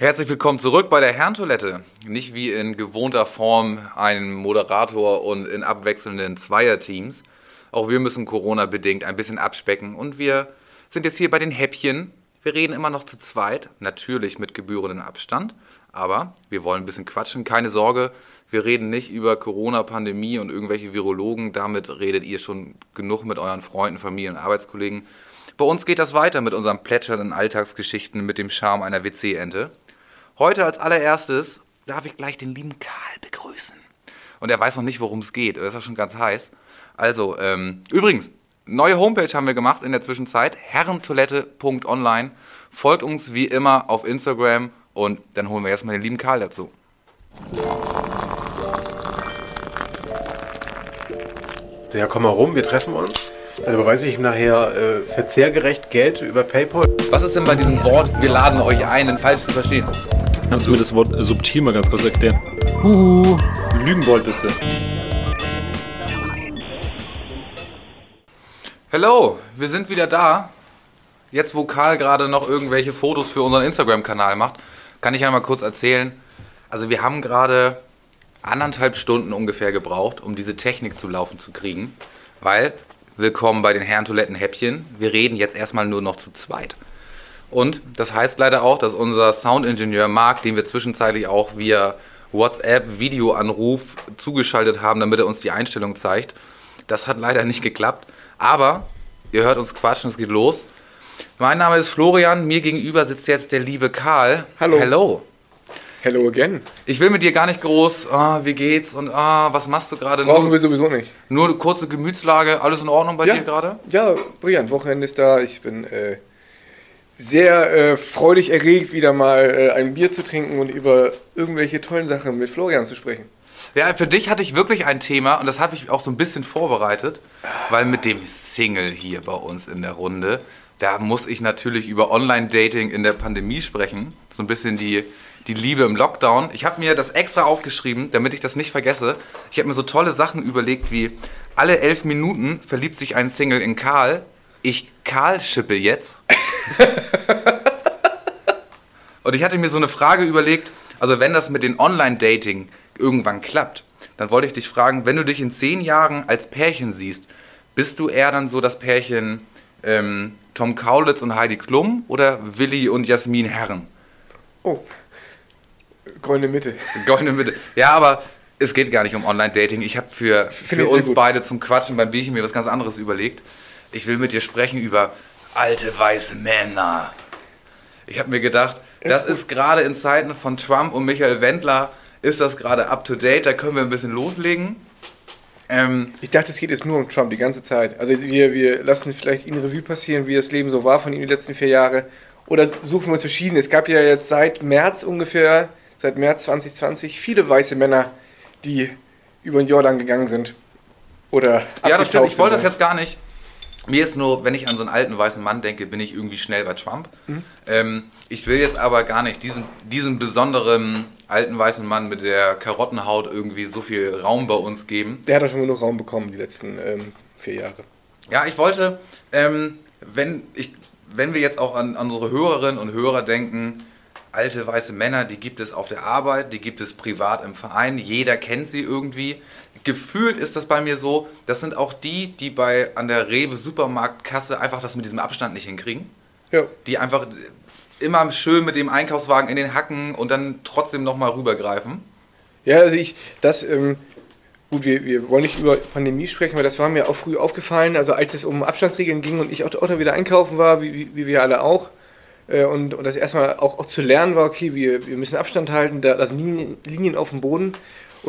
Herzlich willkommen zurück bei der Herrentoilette. Nicht wie in gewohnter Form ein Moderator und in abwechselnden Zweierteams. Auch wir müssen Corona-bedingt ein bisschen abspecken und wir sind jetzt hier bei den Häppchen. Wir reden immer noch zu zweit, natürlich mit gebührendem Abstand, aber wir wollen ein bisschen quatschen. Keine Sorge, wir reden nicht über Corona-Pandemie und irgendwelche Virologen. Damit redet ihr schon genug mit euren Freunden, Familien, Arbeitskollegen. Bei uns geht das weiter mit unseren plätschernden Alltagsgeschichten mit dem Charme einer WC-Ente. Heute als allererstes darf ich gleich den lieben Karl begrüßen. Und er weiß noch nicht, worum es geht. Das ist ja schon ganz heiß. Also, ähm, übrigens, neue Homepage haben wir gemacht in der Zwischenzeit. herrentoilette.online. Folgt uns wie immer auf Instagram und dann holen wir erstmal den lieben Karl dazu. Ja, komm mal rum, wir treffen uns. Dann überweise ich ihm nachher äh, verzehrgerecht Geld über PayPal. Was ist denn bei diesem Wort, wir laden euch ein, denn falsch zu verstehen? Kannst du mir das Wort äh, subtil mal ganz kurz erklären? Huhu, Lügenbold bist du. Hello, wir sind wieder da. Jetzt, wo Karl gerade noch irgendwelche Fotos für unseren Instagram-Kanal macht, kann ich ja mal kurz erzählen. Also wir haben gerade anderthalb Stunden ungefähr gebraucht, um diese Technik zu laufen zu kriegen, weil willkommen bei den Herrentoiletten Häppchen. Wir reden jetzt erstmal nur noch zu zweit. Und das heißt leider auch, dass unser Soundingenieur Marc, den wir zwischenzeitlich auch via WhatsApp-Videoanruf zugeschaltet haben, damit er uns die Einstellung zeigt, das hat leider nicht geklappt. Aber ihr hört uns quatschen, es geht los. Mein Name ist Florian, mir gegenüber sitzt jetzt der liebe Karl. Hallo. Hello. Hello again. Ich will mit dir gar nicht groß, ah, wie geht's und ah, was machst du gerade? Brauchen Nur, wir sowieso nicht. nur eine kurze Gemütslage, alles in Ordnung bei Ja. dir gerade? Ja, brillant. Wochenende ist da. Ich bin äh, sehr äh, freudig erregt, wieder mal äh, ein Bier zu trinken und über irgendwelche tollen Sachen mit Florian zu sprechen. Ja, für dich hatte ich wirklich ein Thema und das habe ich auch so ein bisschen vorbereitet, weil mit dem Single hier bei uns in der Runde, da muss ich natürlich über Online-Dating in der Pandemie sprechen. So ein bisschen die, die Liebe im Lockdown. Ich habe mir das extra aufgeschrieben, damit ich das nicht vergesse. Ich habe mir so tolle Sachen überlegt wie, alle elf Minuten verliebt sich ein Single in Karl. Ich Karl schippe jetzt. Und ich hatte mir so eine Frage überlegt, also wenn das mit den Online-Dating irgendwann klappt, dann wollte ich dich fragen, wenn du dich in zehn Jahren als Pärchen siehst, bist du eher dann so das Pärchen ähm, Tom Kaulitz und Heidi Klum oder Willi und Jasmin Herren? Oh, goldene Mitte. Goldene Mitte. Ja, aber es geht gar nicht um Online-Dating. Ich habe für, für uns beide zum Quatschen beim Bierchen mir was ganz anderes überlegt. Ich will mit dir sprechen über alte weiße Männer. Ich habe mir gedacht, das gut. ist gerade in Zeiten von Trump und Michael Wendler, ist das gerade up to date. Da können wir ein bisschen loslegen. Ähm, Ich dachte, es geht jetzt nur um Trump die ganze Zeit. Also wir, wir lassen vielleicht ihn Revue passieren, wie das Leben so war von ihm die letzten vier Jahre. Oder suchen wir uns verschieden. Es gab ja jetzt seit März ungefähr, seit März 2020, viele weiße Männer, die über den Jordan gegangen sind. Oder ja, das stimmt. Ich wollte das jetzt gar nicht. Mir ist nur, wenn ich an so einen alten weißen Mann denke, bin ich irgendwie schnell bei Trump. Mhm. Ähm, ich will jetzt aber gar nicht diesen, diesen besonderen alten weißen Mann mit der Karottenhaut irgendwie so viel Raum bei uns geben. Der hat ja schon genug Raum bekommen die letzten ähm, vier Jahre. Ja, ich wollte, ähm, wenn, ich, wenn wir jetzt auch an, an unsere Hörerinnen und Hörer denken, alte weiße Männer, die gibt es auf der Arbeit, die gibt es privat im Verein, jeder kennt sie irgendwie. Gefühlt ist das bei mir so, das sind auch die, die bei an der Rewe Supermarktkasse einfach das mit diesem Abstand nicht hinkriegen. Ja. Die einfach immer schön mit dem Einkaufswagen in den Hacken und dann trotzdem nochmal rübergreifen. Ja, also ich, das, ähm, gut, wir, wir wollen nicht über Pandemie sprechen, weil das war mir auch früh aufgefallen, also als es um Abstandsregeln ging und ich auch, auch wieder einkaufen war, wie, wie, wie wir alle auch, äh, und, und das erstmal auch, auch zu lernen war, okay, wir, wir müssen Abstand halten, da, da sind Linien, Linien auf dem Boden.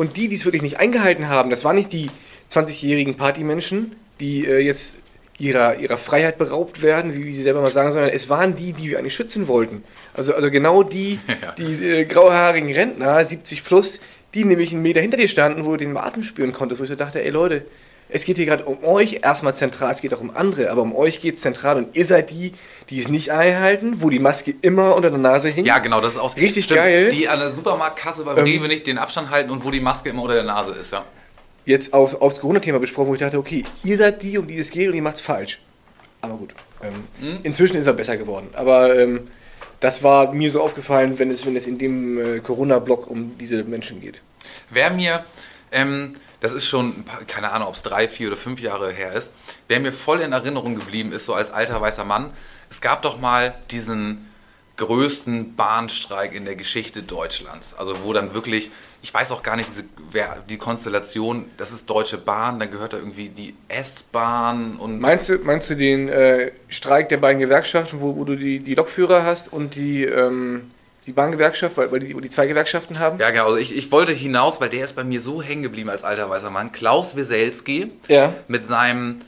Und die, die es wirklich nicht eingehalten haben, das waren nicht die 20-jährigen Partymenschen, die äh, jetzt ihrer, ihrer Freiheit beraubt werden, wie, wie sie selber mal sagen, sondern es waren die, die wir eigentlich schützen wollten. Also, also genau die, Ja. die äh, grauhaarigen Rentner, 70 plus, die nämlich einen Meter hinter dir standen, wo du den Atem spüren konntest, wo ich so dachte, ey Leute, es geht hier gerade um euch erstmal zentral, es geht auch um andere, aber um euch geht es zentral und ihr seid die, die es nicht einhalten, wo die Maske immer unter der Nase hing. Ja, genau, das ist auch Richtig geil. Die an der Supermarktkasse beim Ähm. Rewe nicht den Abstand halten und wo die Maske immer unter der Nase ist, ja. Jetzt auf, aufs Corona-Thema besprochen, wo ich dachte, okay, ihr seid die, um die es geht und ihr macht es falsch. Aber gut. Ähm, Mhm. Inzwischen ist er besser geworden. Aber ähm, Das war mir so aufgefallen, wenn es, wenn es in dem äh, Corona-Block um diese Menschen geht. Wer mir, ähm, das ist schon, paar, keine Ahnung, ob es drei, vier oder fünf Jahre her ist, wer mir voll in Erinnerung geblieben ist, so als alter weißer Mann, es gab doch mal diesen größten Bahnstreik in der Geschichte Deutschlands. Also wo dann wirklich, ich weiß auch gar nicht, diese, wer, die Konstellation, das ist Deutsche Bahn, dann gehört da irgendwie die S-Bahn und... Meinst du, meinst du den äh, Streik der beiden Gewerkschaften, wo, wo du die, die Lokführer hast und die, ähm, die Bahngewerkschaft, weil, weil die, die zwei Gewerkschaften haben? Ja, genau. Also ich, ich wollte hinaus, weil der ist bei mir so hängen geblieben als alter weißer Mann. Klaus Wieselski Ja. mit seinem,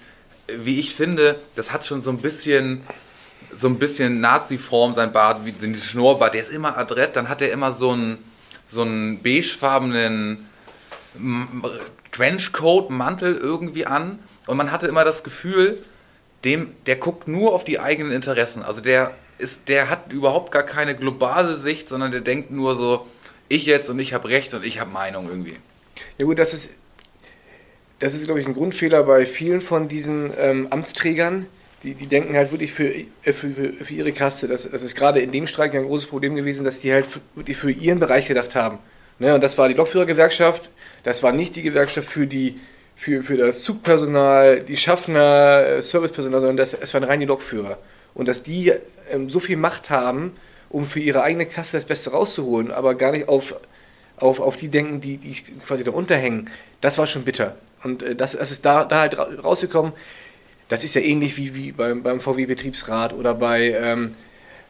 wie ich finde, das hat schon so ein bisschen so ein bisschen Nazi-Form, sein Bart, wie dieses Schnurrbart, der ist immer adrett, dann hat er immer so einen, so einen beigefarbenen Trenchcoat, Mantel irgendwie an und man hatte immer das Gefühl, dem, der guckt nur auf die eigenen Interessen. Also der ist, der hat überhaupt gar keine globale Sicht, sondern der denkt nur so, ich jetzt und ich habe Recht und ich habe Meinung irgendwie. Ja gut, das ist, das ist, glaube ich, ein Grundfehler bei vielen von diesen ähm, Amtsträgern. Die, die denken halt wirklich für, äh, für, für, für ihre Kaste. Das, das ist gerade in dem Streik ja ein großes Problem gewesen, dass die halt für, wirklich für ihren Bereich gedacht haben. Ne? Und das war die Lokführergewerkschaft, das war nicht die Gewerkschaft für, die, für, für das Zugpersonal, die Schaffner, äh, Servicepersonal, sondern das, es waren rein die Lokführer. Und dass die ähm, so viel Macht haben, um für ihre eigene Kasse das Beste rauszuholen, aber gar nicht auf, auf, auf die denken, die, die quasi darunter hängen, das war schon bitter. Und äh, das, das ist da, da halt ra- rausgekommen. Das ist ja ähnlich wie, wie beim, beim VW-Betriebsrat oder bei, ähm,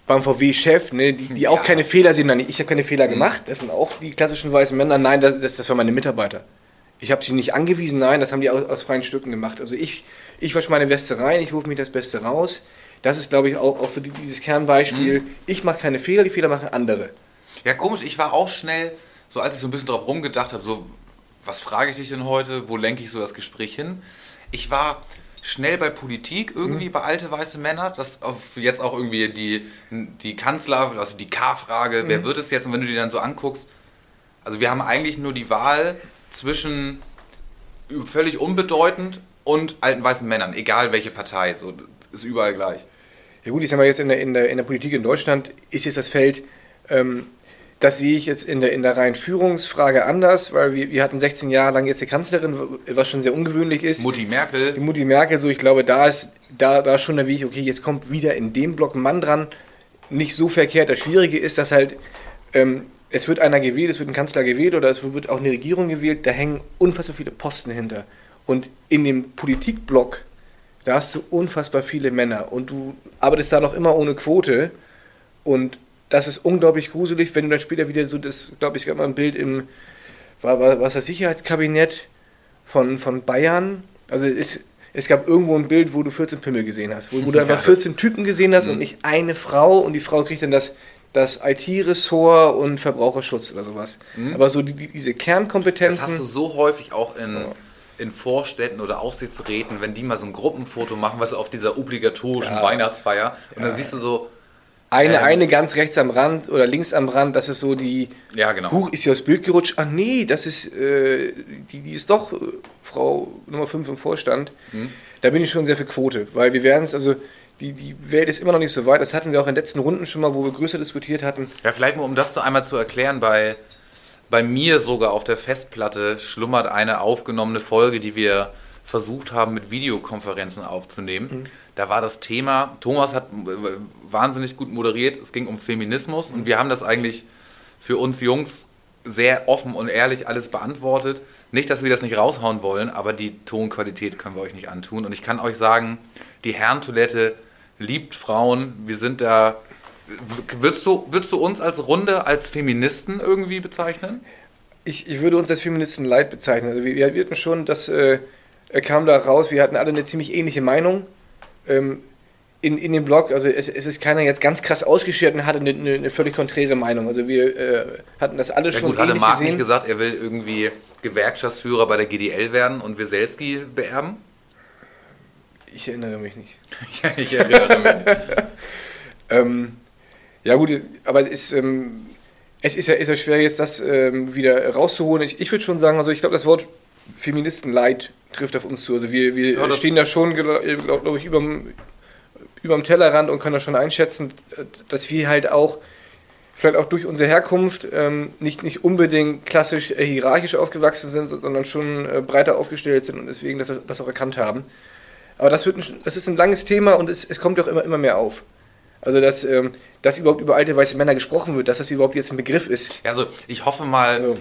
beim VW-Chef, ne, die, die auch Ja. keine Fehler sehen. Nein, ich habe keine Fehler gemacht. Das sind auch die klassischen weißen Männer. Nein, das, das, das waren meine Mitarbeiter. Ich habe sie nicht angewiesen. Nein, das haben die aus, aus freien Stücken gemacht. Also ich, ich wasche meine Weste rein, ich rufe mir das Beste raus. Das ist, glaube ich, auch, auch so die, dieses Kernbeispiel. Ich mache keine Fehler, die Fehler machen andere. Ja, komisch, ich war auch schnell, so als ich so ein bisschen drauf rumgedacht habe, so, was frage ich dich denn heute, wo lenke ich so das Gespräch hin? Ich war schnell bei Politik irgendwie, bei alte weiße Männer, das jetzt auch irgendwie die, die Kanzler, also die K-Frage, wer wird es jetzt? Und wenn du die dann so anguckst, also wir haben eigentlich nur die Wahl zwischen völlig unbedeutend und alten weißen Männern, egal welche Partei, so ist überall gleich. Ja gut, ich sag mal jetzt in der, in der, in der Politik in Deutschland ist jetzt das Feld, ähm, das sehe ich jetzt in der, in der reinen Führungsfrage anders, weil wir, wir hatten 16 Jahre lang jetzt die Kanzlerin, was schon sehr ungewöhnlich ist. Mutti Merkel, Die Mutti Merkel, so ich glaube, da ist da, da schon der Weg, okay, jetzt kommt wieder in dem Block ein Mann dran. Nicht so verkehrt. Das Schwierige ist, dass halt, ähm, es wird einer gewählt, es wird ein Kanzler gewählt oder es wird auch eine Regierung gewählt, da hängen unfassbar viele Posten hinter. Und in dem Politikblock, da hast du unfassbar viele Männer und du arbeitest da noch immer ohne Quote und das ist unglaublich gruselig, wenn du dann später wieder so das, glaube ich, gab mal ein Bild im, war, war, war es das Sicherheitskabinett von, von Bayern? Also es, es gab irgendwo ein Bild, wo du 14 Pimmel gesehen hast, wo, wo du Ja, einfach das- 14 Typen gesehen hast und nicht eine Frau und die Frau kriegt dann das, das IT-Ressort und Verbraucherschutz oder sowas. Aber so die, die, diese Das Kernkompetenzen. hast du so häufig auch in, in Vorstädten oder Aufsichtsräten, wenn die mal so ein Gruppenfoto machen, was auf dieser obligatorischen Ja. Weihnachtsfeier. Und dann siehst du so, Eine, Ähm. eine ganz rechts am Rand oder links am Rand, das ist so die. ja genau. Huch, ist sie aus Bild gerutscht? Ach nee, das ist. Äh, die, die ist doch äh, Frau Nummer 5 im Vorstand. Hm. Da bin ich schon sehr für Quote, weil wir werden es, also. Die, die Welt ist immer noch nicht so weit. Das hatten wir auch in den letzten Runden schon mal, wo wir größer diskutiert hatten. Ja, vielleicht mal, um das so einmal zu erklären, bei, bei mir sogar auf der Festplatte schlummert eine aufgenommene Folge, die wir versucht haben, mit Videokonferenzen aufzunehmen. Da war das Thema, Thomas hat äh, wahnsinnig gut moderiert, es ging um Feminismus und wir haben das eigentlich für uns Jungs sehr offen und ehrlich alles beantwortet. Nicht, dass wir das nicht raushauen wollen, aber die Tonqualität können wir euch nicht antun. Und ich kann euch sagen, die Herrentoilette liebt Frauen. Wir sind da. Würdest du, würdest du uns als Runde als Feministen irgendwie bezeichnen? Ich, ich würde uns als Feministen leid bezeichnen. Also wir, wir hatten schon, das äh, kam da raus, wir hatten alle eine ziemlich ähnliche Meinung ähm, in, in dem Blog. Also es, es ist keiner jetzt ganz krass ausgeschert und hatte eine, eine, eine völlig konträre Meinung. Also wir äh, hatten das alle Ja schon gut, hatte Marc gesehen. nicht gesagt, er will irgendwie Gewerkschaftsführer bei der GDL werden und Weselski beerben? Ich erinnere mich nicht. Ich erinnere mich. Ähm, ja gut, aber es ist, ähm, es ist ja, ist ja schwer jetzt das ähm, wieder rauszuholen. Ich, ich würde schon sagen, also ich glaube, das Wort Feministenleid trifft auf uns zu. Also wir, wir Ja, stehen da schon, glaube glaub, ich, über, über dem Tellerrand und können das schon einschätzen, äh, dass wir halt auch vielleicht auch durch unsere Herkunft ähm, nicht, nicht unbedingt klassisch äh, hierarchisch aufgewachsen sind, sondern schon äh, breiter aufgestellt sind und deswegen das, das auch erkannt haben. Aber das, wird ein, das ist ein langes Thema und es, es kommt ja auch immer, immer mehr auf. Also, dass, ähm, dass überhaupt über alte weiße Männer gesprochen wird, dass das überhaupt jetzt ein Begriff ist. Ja, also ich hoffe mal, Also.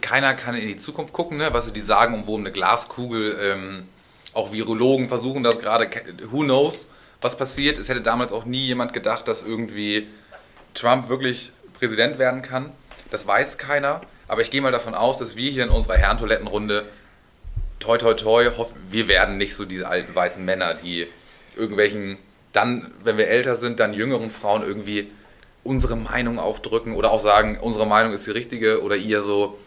keiner kann in die Zukunft gucken, ne? was die sagen, um wo eine Glaskugel, ähm, auch Virologen versuchen das gerade, who knows, was passiert. Es hätte damals auch nie jemand gedacht, dass irgendwie Trump wirklich Präsident werden kann. Das weiß keiner. Aber ich gehe mal davon aus, dass wir hier in unserer Herrentoilettenrunde, toi toi toi, hoffen, wir werden nicht so diese alten weißen Männer, die irgendwelchen, dann, wenn wir älter sind, dann jüngeren Frauen irgendwie unsere Meinung aufdrücken oder auch sagen, unsere Meinung ist die richtige oder ihr so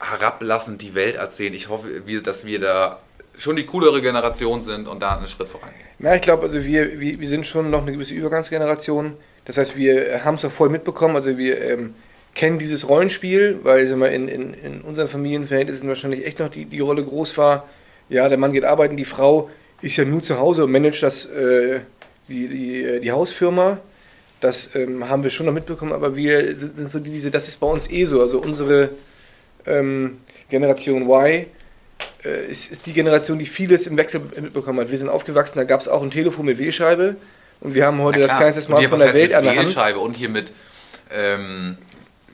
herablassend die Welt erzählen. Ich hoffe, wir, dass wir da schon die coolere Generation sind und da einen Schritt vorangehen. Ja, ich glaube, also wir, wir, wir sind schon noch eine gewisse Übergangsgeneration. Das heißt, wir haben es auch voll mitbekommen. Also wir ähm, kennen dieses Rollenspiel, weil sag mal, in, in, in unseren Familienverhältnissen wahrscheinlich echt noch die, die Rolle groß war. Ja, der Mann geht arbeiten, die Frau ist ja nur zu Hause und managt das, äh, die, die, äh, die Hausfirma. Das ähm, haben wir schon noch mitbekommen, aber wir sind, sind so diese, das ist bei uns eh so. Also unsere ähm, Generation Y äh, ist, ist die Generation, die vieles im Wechsel mitbekommen hat. Wir sind aufgewachsen, da gab es auch ein Telefon mit Wählscheibe und wir haben heute das kleinste Smartphone der Welt an der Hand. Wählscheibe und hier mit, ähm,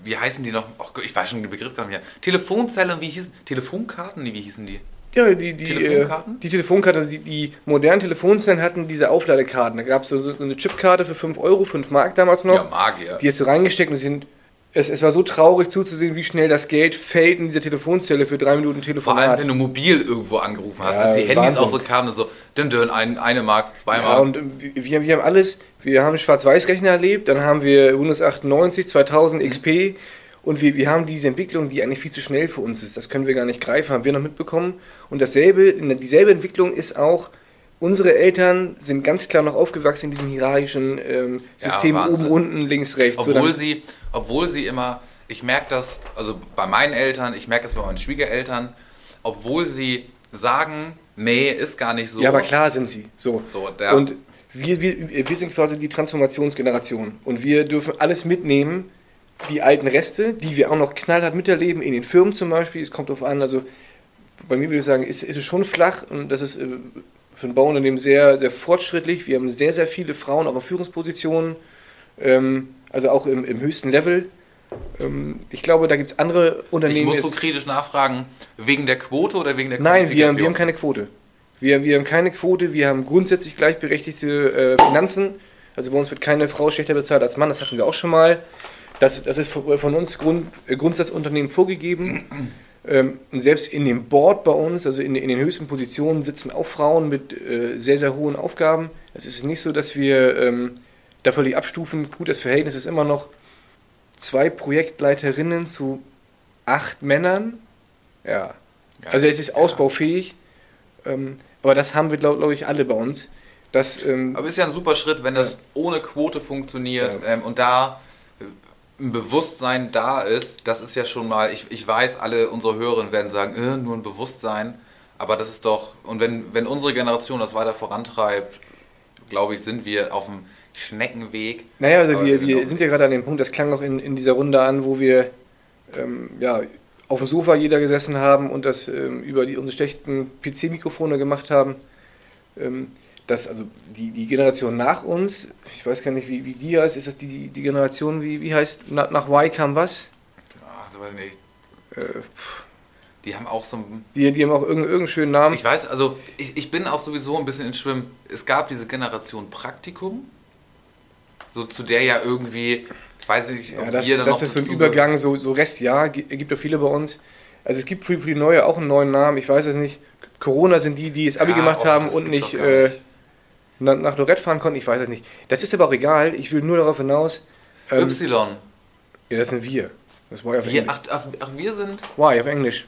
wie heißen die noch? Oh ich weiß schon den Begriff gar nicht mehr. Telefonzelle und wie hießen Telefonkarten? Wie hießen die? Ja, die, die, Telefonkarten? Äh, die Telefonkarten, also die, die modernen Telefonzellen hatten diese Aufladekarten. Da gab es so, so eine Chipkarte für 5 Euro, 5 Mark damals noch. Ja, Magier. Die hast du reingesteckt und sind. Es, es war so traurig zuzusehen, wie schnell das Geld fällt in dieser Telefonzelle für drei Minuten Vor Telefonat. allem, wenn du mobil irgendwo angerufen hast, Ja, als die Handys Wahnsinn. auch so kamen und so, dünn, dünn, ein, eine Mark, zwei Ja, Mark. und ähm, wir, wir haben alles, wir haben Schwarz-Weiß-Rechner erlebt, dann haben wir Windows 98, 2000, Mhm. Und wir, wir haben diese Entwicklung, die eigentlich viel zu schnell für uns ist. Das können wir gar nicht greifen, haben wir noch mitbekommen. Und dasselbe, dieselbe Entwicklung ist auch, unsere Eltern sind ganz klar noch aufgewachsen in diesem hierarchischen ähm, Ja, System Wahnsinn. oben, unten, links, rechts. So, Obwohl dann- sie, obwohl sie immer, ich merke das, also bei meinen Eltern, ich merke das bei meinen Schwiegereltern, obwohl sie sagen, nee, ist gar nicht so. Ja, aber klar sind sie. So. So, der- Und wir, wir, wir sind quasi die Transformationsgeneration. Und wir dürfen alles mitnehmen, die alten Reste, die wir auch noch knallhart miterleben, in den Firmen zum Beispiel. Es kommt darauf an, also bei mir würde ich sagen, ist, ist es schon flach und das ist äh, für ein Bauunternehmen sehr, sehr fortschrittlich. Wir haben sehr, sehr viele Frauen auch in Führungspositionen, ähm, also auch im, im höchsten Level. Ähm, ich glaube, da gibt es andere ich Unternehmen. muss so kritisch nachfragen, wegen der Quote oder wegen der Nein, wir, haben- wir haben keine Quote. Wir, wir haben keine Quote, wir haben grundsätzlich gleichberechtigte äh, Finanzen. Also bei uns wird keine Frau schlechter bezahlt als Mann, das hatten wir auch schon mal. Das, das ist von uns Grund, äh, Grundsatzunternehmen vorgegeben. Ähm, selbst in dem Board bei uns, also in, in den höchsten Positionen, sitzen auch Frauen mit äh, sehr, sehr hohen Aufgaben. Es ist nicht so, dass wir ähm, da völlig abstufen. Gut, das Verhältnis ist immer noch zwei Projektleiterinnen zu acht Männern. Ja, Ja, also es ist ja. ausbaufähig, ähm, aber das haben wir, glaube glaub ich, alle bei uns. Das, ähm, Aber ist ja ein super Schritt, wenn das ohne Quote funktioniert Ja. ähm, und da ein Bewusstsein da ist. Das ist ja schon mal, ich, ich weiß, alle unsere Hörerinnen werden sagen, äh, nur ein Bewusstsein. Aber das ist doch, und wenn, wenn unsere Generation das weiter vorantreibt, glaube ich, sind wir auf dem Schneckenweg. naja, also wir, sind wir sind ja gerade an dem Punkt, das klang auch in, in dieser Runde an, wo wir ähm, ja, auf dem Sofa jeder gesessen haben und das ähm, über die, unsere schlechten PC-Mikrofone gemacht haben. Ähm, dass also die, die Generation nach uns, ich weiß gar nicht, wie, wie die heißt, ist das die, die, die Generation, wie, wie heißt, nach, nach Y kam was? Ach, das weiß ich nicht. Äh, Die haben auch so ein die, die haben auch irgendeinen, irgendeinen schönen Namen. Ich weiß, also ich, ich bin auch sowieso ein bisschen in Schwimmen. Es gab diese Generation Praktikum, so zu der ja irgendwie, weiß ich, Ja, ob das, wir dann das ist so ein Übergang, so, so Restjahr, gi- gibt ja viele bei uns. Also es gibt für, für die neue auch einen neuen Namen, ich weiß es nicht. Corona sind die, die das Abi Ja, gemacht oh, haben und nicht, doch gar äh, nicht. nach, nach Lorette fahren konnten, ich weiß es nicht. Das ist aber auch egal, ich will nur darauf hinaus. Ähm, Y. ja, das sind wir. Das war ja auf Wir, Englisch. ach, ach, ach, wir sind. Y auf Englisch.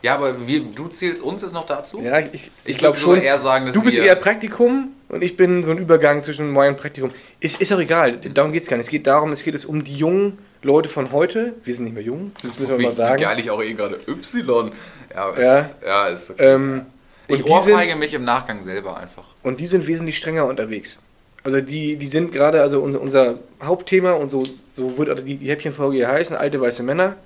Ja, aber wir, du zählst uns jetzt noch dazu? Ja, ich, ich, Ich glaube schon. eher sagen, dass du bist eher Praktikum und ich bin so ein Übergang zwischen Y und Praktikum. Ist, ist auch egal, darum geht es gar nicht. Es geht darum, es geht es um die jungen Leute von heute. Wir sind nicht mehr jung, das müssen wir mal sagen. Wie geil ich auch eh gerade Y. Ja, ist, Ja. ja. ist okay. Ähm, ich und ohrfeige sind- mich im Nachgang selber einfach. Und die sind wesentlich strenger unterwegs. Also die, die sind gerade, also unser, unser Hauptthema und so, so wird die, die Häppchenfolge hier heißen, alte weiße Männer,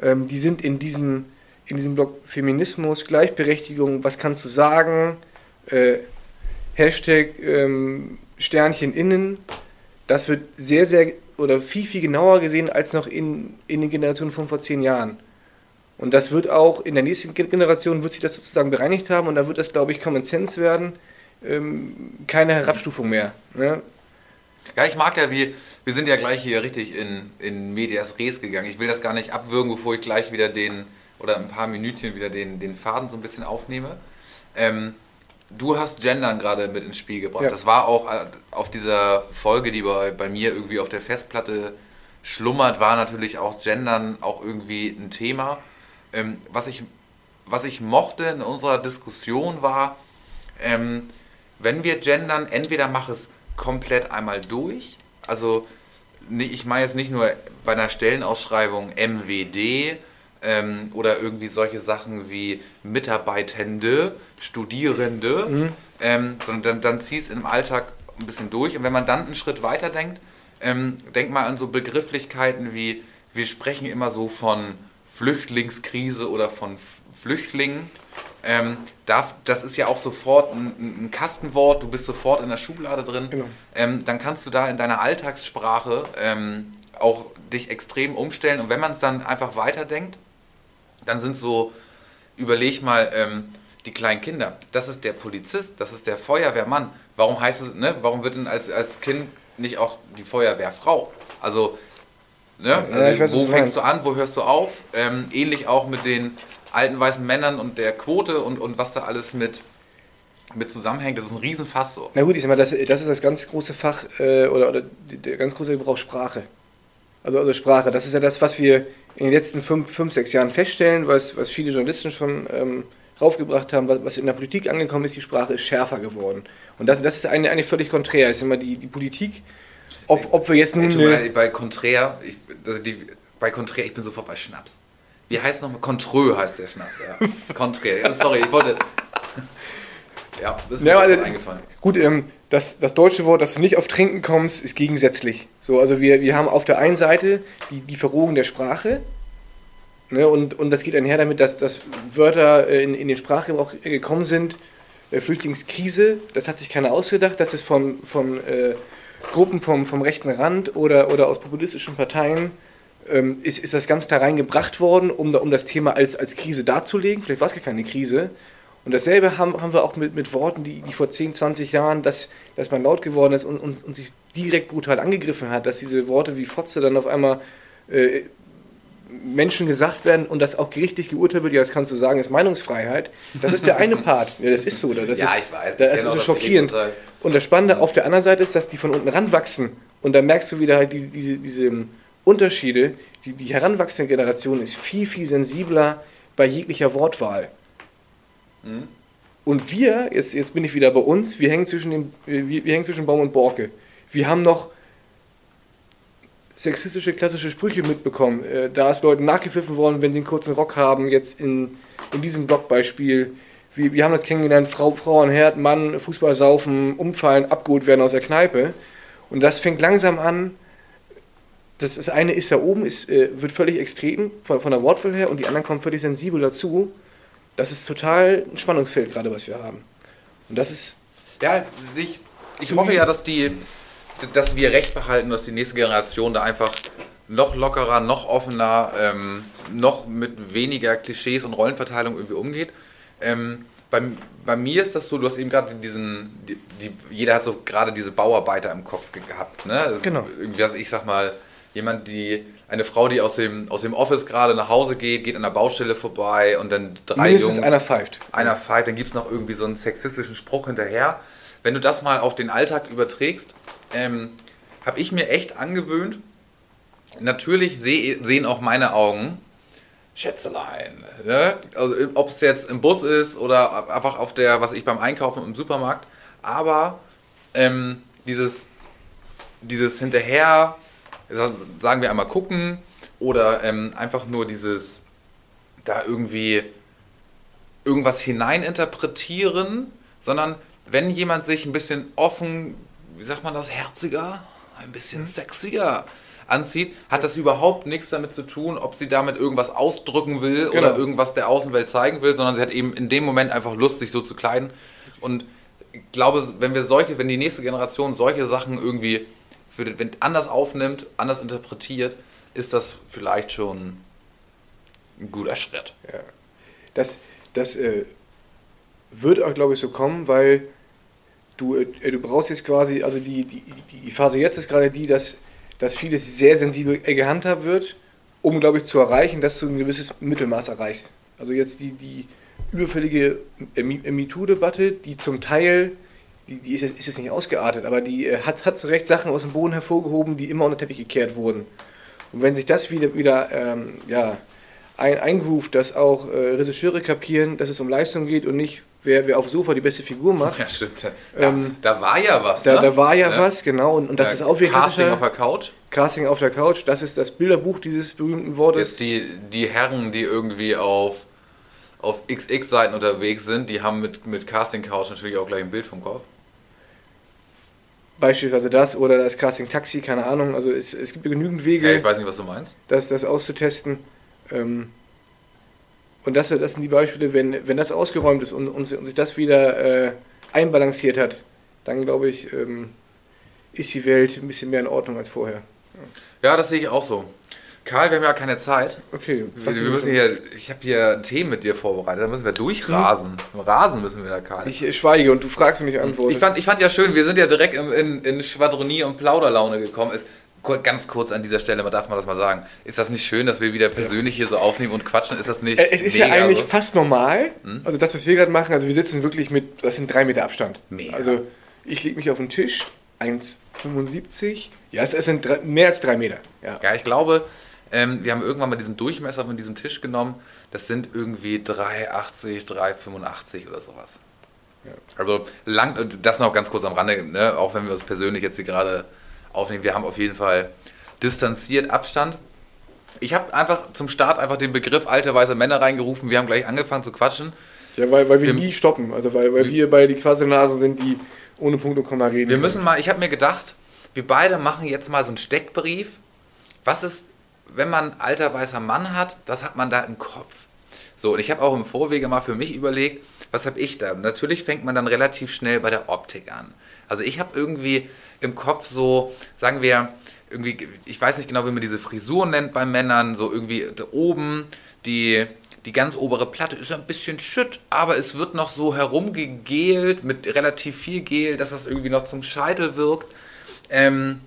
ähm, die sind in diesem, in diesem Blog Feminismus, Gleichberechtigung, was kannst du sagen, äh, Hashtag ähm, Sternchen innen, das wird sehr, sehr oder viel, viel genauer gesehen als noch in, in den Generationen von vor zehn Jahren. Und das wird auch in der nächsten Generation wird sich das sozusagen bereinigt haben und da wird das, glaube ich, Common Sense werden. Ähm, keine Herabstufung mehr. Ne? Ja, ich mag ja, wie, wir sind ja gleich hier richtig in, in Medias Res gegangen. Ich will das gar nicht abwürgen, bevor ich gleich wieder den, oder ein paar Minütchen wieder den, den Faden so ein bisschen aufnehme. Ähm, du hast Gendern gerade mit ins Spiel gebracht. Ja. Das war auch äh, auf dieser Folge, die bei, bei mir irgendwie auf der Festplatte schlummert, war natürlich auch Gendern auch irgendwie ein Thema. Ähm, was, ich, was ich mochte in unserer Diskussion war, ähm, wenn wir gendern, entweder mach es komplett einmal durch, also ich meine jetzt nicht nur bei einer Stellenausschreibung MWD ähm, oder irgendwie solche Sachen wie Mitarbeitende, Studierende, mhm. ähm, sondern dann, dann zieh es im Alltag ein bisschen durch. Und wenn man dann einen Schritt weiter denkt, ähm, denk mal an so Begrifflichkeiten wie, wir sprechen immer so von Flüchtlingskrise oder von Flüchtlingen. Ähm, darf, das ist ja auch sofort ein, ein, Kastenwort, du bist sofort in der Schublade drin. Genau. Ähm, dann kannst du da in deiner Alltagssprache ähm, auch dich extrem umstellen. Und wenn man es dann einfach weiterdenkt, dann sind so, überleg mal, ähm, die kleinen Kinder, das ist der Polizist, das ist der Feuerwehrmann. Warum heißt es, ne, warum wird denn als, als Kind nicht auch die Feuerwehrfrau? Also, ne, also weiß, wo fängst du an, wo hörst du auf? Ähm, ähnlich auch mit den alten weißen Männern und der Quote und, und was da alles mit, mit zusammenhängt. Das ist ein Riesenfass so. Na gut, ich sag mal, das, das ist das ganz große Fach äh, oder, oder der ganz große Gebrauch Sprache. Also, also Sprache, das ist ja das, was wir in den letzten fünf, fünf sechs Jahren feststellen, was, was viele Journalisten schon ähm, raufgebracht haben, was, was in der Politik angekommen ist, die Sprache ist schärfer geworden. Und das, das ist eine, eine völlig konträr. ist immer die, die Politik, ob, ob wir jetzt nun... Eine, bei konträr, ich, also die, bei konträr, ich bin sofort bei Schnaps. Wie heißt nochmal? Contreux heißt der Schnaps, ja. Konträr. Sorry, ich wollte. ja, das ist mir ja, also, eingefallen. Gut, ähm, das, das deutsche Wort, dass du nicht auf Trinken kommst, ist gegensätzlich. So, also wir, wir haben auf der einen Seite die, die Verrohung der Sprache. Ne, und, und das geht einher damit, dass, dass Wörter äh, in, in den Sprachgebrauch gekommen sind. Äh, Flüchtlingskrise, das hat sich keiner ausgedacht. Das ist von, von äh, Gruppen vom, vom rechten Rand oder, oder aus populistischen Parteien ähm, ist, ist das ganz klar reingebracht worden, um, um das Thema als, als Krise darzulegen. Vielleicht war es gar keine Krise. Und dasselbe haben, haben wir auch mit, mit Worten, die, die vor 10, 20 Jahren, dass, dass man laut geworden ist und, und, und sich direkt brutal angegriffen hat, dass diese Worte wie Fotze dann auf einmal äh, Menschen gesagt werden und das auch gerichtlich geurteilt wird, ja, das kannst du sagen, ist Meinungsfreiheit. Das ist der eine Part. Ja, das ist so. Das ja, ist, ich weiß. Das genau, ist so schockierend. Und das Spannende auf der anderen Seite ist, dass die von unten ranwachsen. Und dann merkst du wieder halt die, diese, diese Unterschiede. Die, die heranwachsende Generation ist viel, viel sensibler bei jeglicher Wortwahl. Mhm. Und wir, jetzt, jetzt bin ich wieder bei uns, wir hängen zwischen, dem, wir, wir hängen zwischen Baum und Borke. Wir haben noch sexistische klassische Sprüche mitbekommen. Äh, da ist Leuten nachgepfiffen worden, wenn sie einen kurzen Rock haben, jetzt in, in diesem Blogbeispiel. Wir, wir haben das kennengelernt, Frau, Frau an Herd, Mann, Fußball saufen, umfallen, abgeholt werden aus der Kneipe. Und das fängt langsam an, das, das eine ist da oben, ist, äh, wird völlig extrem von, von der Wortwahl her und die anderen kommen völlig sensibel dazu. Das ist total ein Spannungsfeld gerade, was wir haben. Und das ist... Ja, ich, ich hoffe ja, dass die dass wir recht behalten, dass die nächste Generation da einfach noch lockerer, noch offener, ähm, noch mit weniger Klischees und Rollenverteilung irgendwie umgeht. Ähm, bei, bei, mir ist das so, du hast eben gerade diesen, die, die, jeder hat so gerade diese Bauarbeiter im Kopf gehabt. Ne? genau. Irgendwie, ich sag mal, jemand, die, eine Frau, die aus dem, aus dem Office gerade nach Hause geht, geht an der Baustelle vorbei und dann drei Mindestens Jungs. einer pfeift. Einer pfeift, dann gibt es noch irgendwie so einen sexistischen Spruch hinterher. Wenn du das mal auf den Alltag überträgst, ähm, habe ich mir echt angewöhnt, natürlich seh, sehen auch meine Augen Schätzelein. Ne? Also, ob es jetzt im Bus ist oder einfach auf der, was ich beim Einkaufen im Supermarkt. Aber ähm, dieses, dieses hinterher, sagen wir einmal gucken oder ähm, einfach nur dieses da irgendwie irgendwas hineininterpretieren, sondern wenn jemand sich ein bisschen offen wie sagt man das, herziger, ein bisschen sexier anzieht, hat das überhaupt nichts damit zu tun, ob sie damit irgendwas ausdrücken will Genau. oder irgendwas der Außenwelt zeigen will, sondern sie hat eben in dem Moment einfach Lust, sich so zu kleiden. Und ich glaube, wenn wir solche, wenn die nächste Generation solche Sachen irgendwie für wenn, anders aufnimmt, anders interpretiert, ist das vielleicht schon ein guter Schritt. Ja. Das, das äh, wird auch, glaube ich, so kommen, weil du, äh, du brauchst jetzt quasi, also die, die, die Phase jetzt ist gerade die, dass, dass vieles sehr sensibel gehandhabt wird, um, glaube ich, zu erreichen, dass du ein gewisses Mittelmaß erreichst. Also jetzt die, die überfällige Me- MeToo-Debatte, die zum Teil, die, die ist, jetzt, ist jetzt nicht ausgeartet, aber die äh, hat, hat zu Recht Sachen aus dem Boden hervorgehoben, die immer unter den Teppich gekehrt wurden. Und wenn sich das wieder, wieder ähm, ja, ein, eingroovt, dass auch äh, Regisseure kapieren, dass es um Leistung geht und nicht, wer, wer auf Sofa die beste Figur macht. Ja, stimmt. Da, Ähm, da war ja was. Da, ne? da war ja, Ne? was, genau. Und, und das Ja, ist auch wieder Casting auf der Couch. Casting auf der Couch. Das ist das Bilderbuch dieses berühmten Wortes. Jetzt die, die Herren, die irgendwie auf, auf XX-Seiten unterwegs sind, die haben mit, mit Casting Couch natürlich auch gleich ein Bild vom Kopf. Beispielsweise das oder das Casting Taxi, keine Ahnung. Also es, es gibt genügend Wege, Ja, ich weiß nicht, was du meinst. das, das auszutesten. Ähm, und das, das sind die Beispiele, wenn, wenn das ausgeräumt ist und, und, und sich das wieder äh, einbalanciert hat, dann glaube ich, ähm, ist die Welt ein bisschen mehr in Ordnung als vorher. Ja, das sehe ich auch so. Karl, wir haben ja keine Zeit. Okay. Wir, wir müssen hier, ich habe hier Themen mit dir vorbereitet, da müssen wir durchrasen. Im Rasen müssen wir da, Karl. Ich schweige und du fragst und ich antworte. Ich fand, ich fand ja schön, wir sind ja direkt in, in, in Schwadronie- und Plauderlaune gekommen. Ist, ku- ganz kurz an dieser Stelle, man darf man das mal sagen. Ist das nicht schön, dass wir wieder persönlich hier so aufnehmen und quatschen? Ist das nicht Äh, Es ist ja eigentlich so? fast normal. Hm? Also das, was wir gerade machen, also wir sitzen wirklich mit, das sind drei Meter Abstand. Mega. Also ich lege mich auf den Tisch, 1,75. Ja, es, es sind drei, mehr als drei Meter. Ja. Ja, ich glaube, ähm, wir haben irgendwann mal diesen Durchmesser von diesem Tisch genommen. Das sind irgendwie 3,80, 3,85 oder sowas. Ja. Also lang, und das noch ganz kurz am Rande, ne? auch wenn wir uns persönlich jetzt hier gerade aufnehmen. Wir haben auf jeden Fall distanziert Abstand. Ich habe einfach zum Start einfach den Begriff alte weiße Männer reingerufen. Wir haben gleich angefangen zu quatschen. Ja, weil, weil wir Wir- nie stoppen. Also weil, weil wir bei die Quasselnasen sind, die ohne Punkt und Komma reden. Wir können. müssen mal, ich habe mir gedacht, wir beide machen jetzt mal so einen Steckbrief. Was ist, wenn man alter weißer Mann hat, was hat man da im Kopf? So, und ich habe auch im Vorwege mal für mich überlegt, was habe ich da? Natürlich fängt man dann relativ schnell bei der Optik an. Also ich habe irgendwie im Kopf so, sagen wir, irgendwie, ich weiß nicht genau, wie man diese Frisur nennt bei Männern, so irgendwie da oben die, die ganz obere Platte ist ein bisschen schütt, aber es wird noch so herumgegelt mit relativ viel Gel, dass das irgendwie noch zum Scheitel wirkt. Ähm,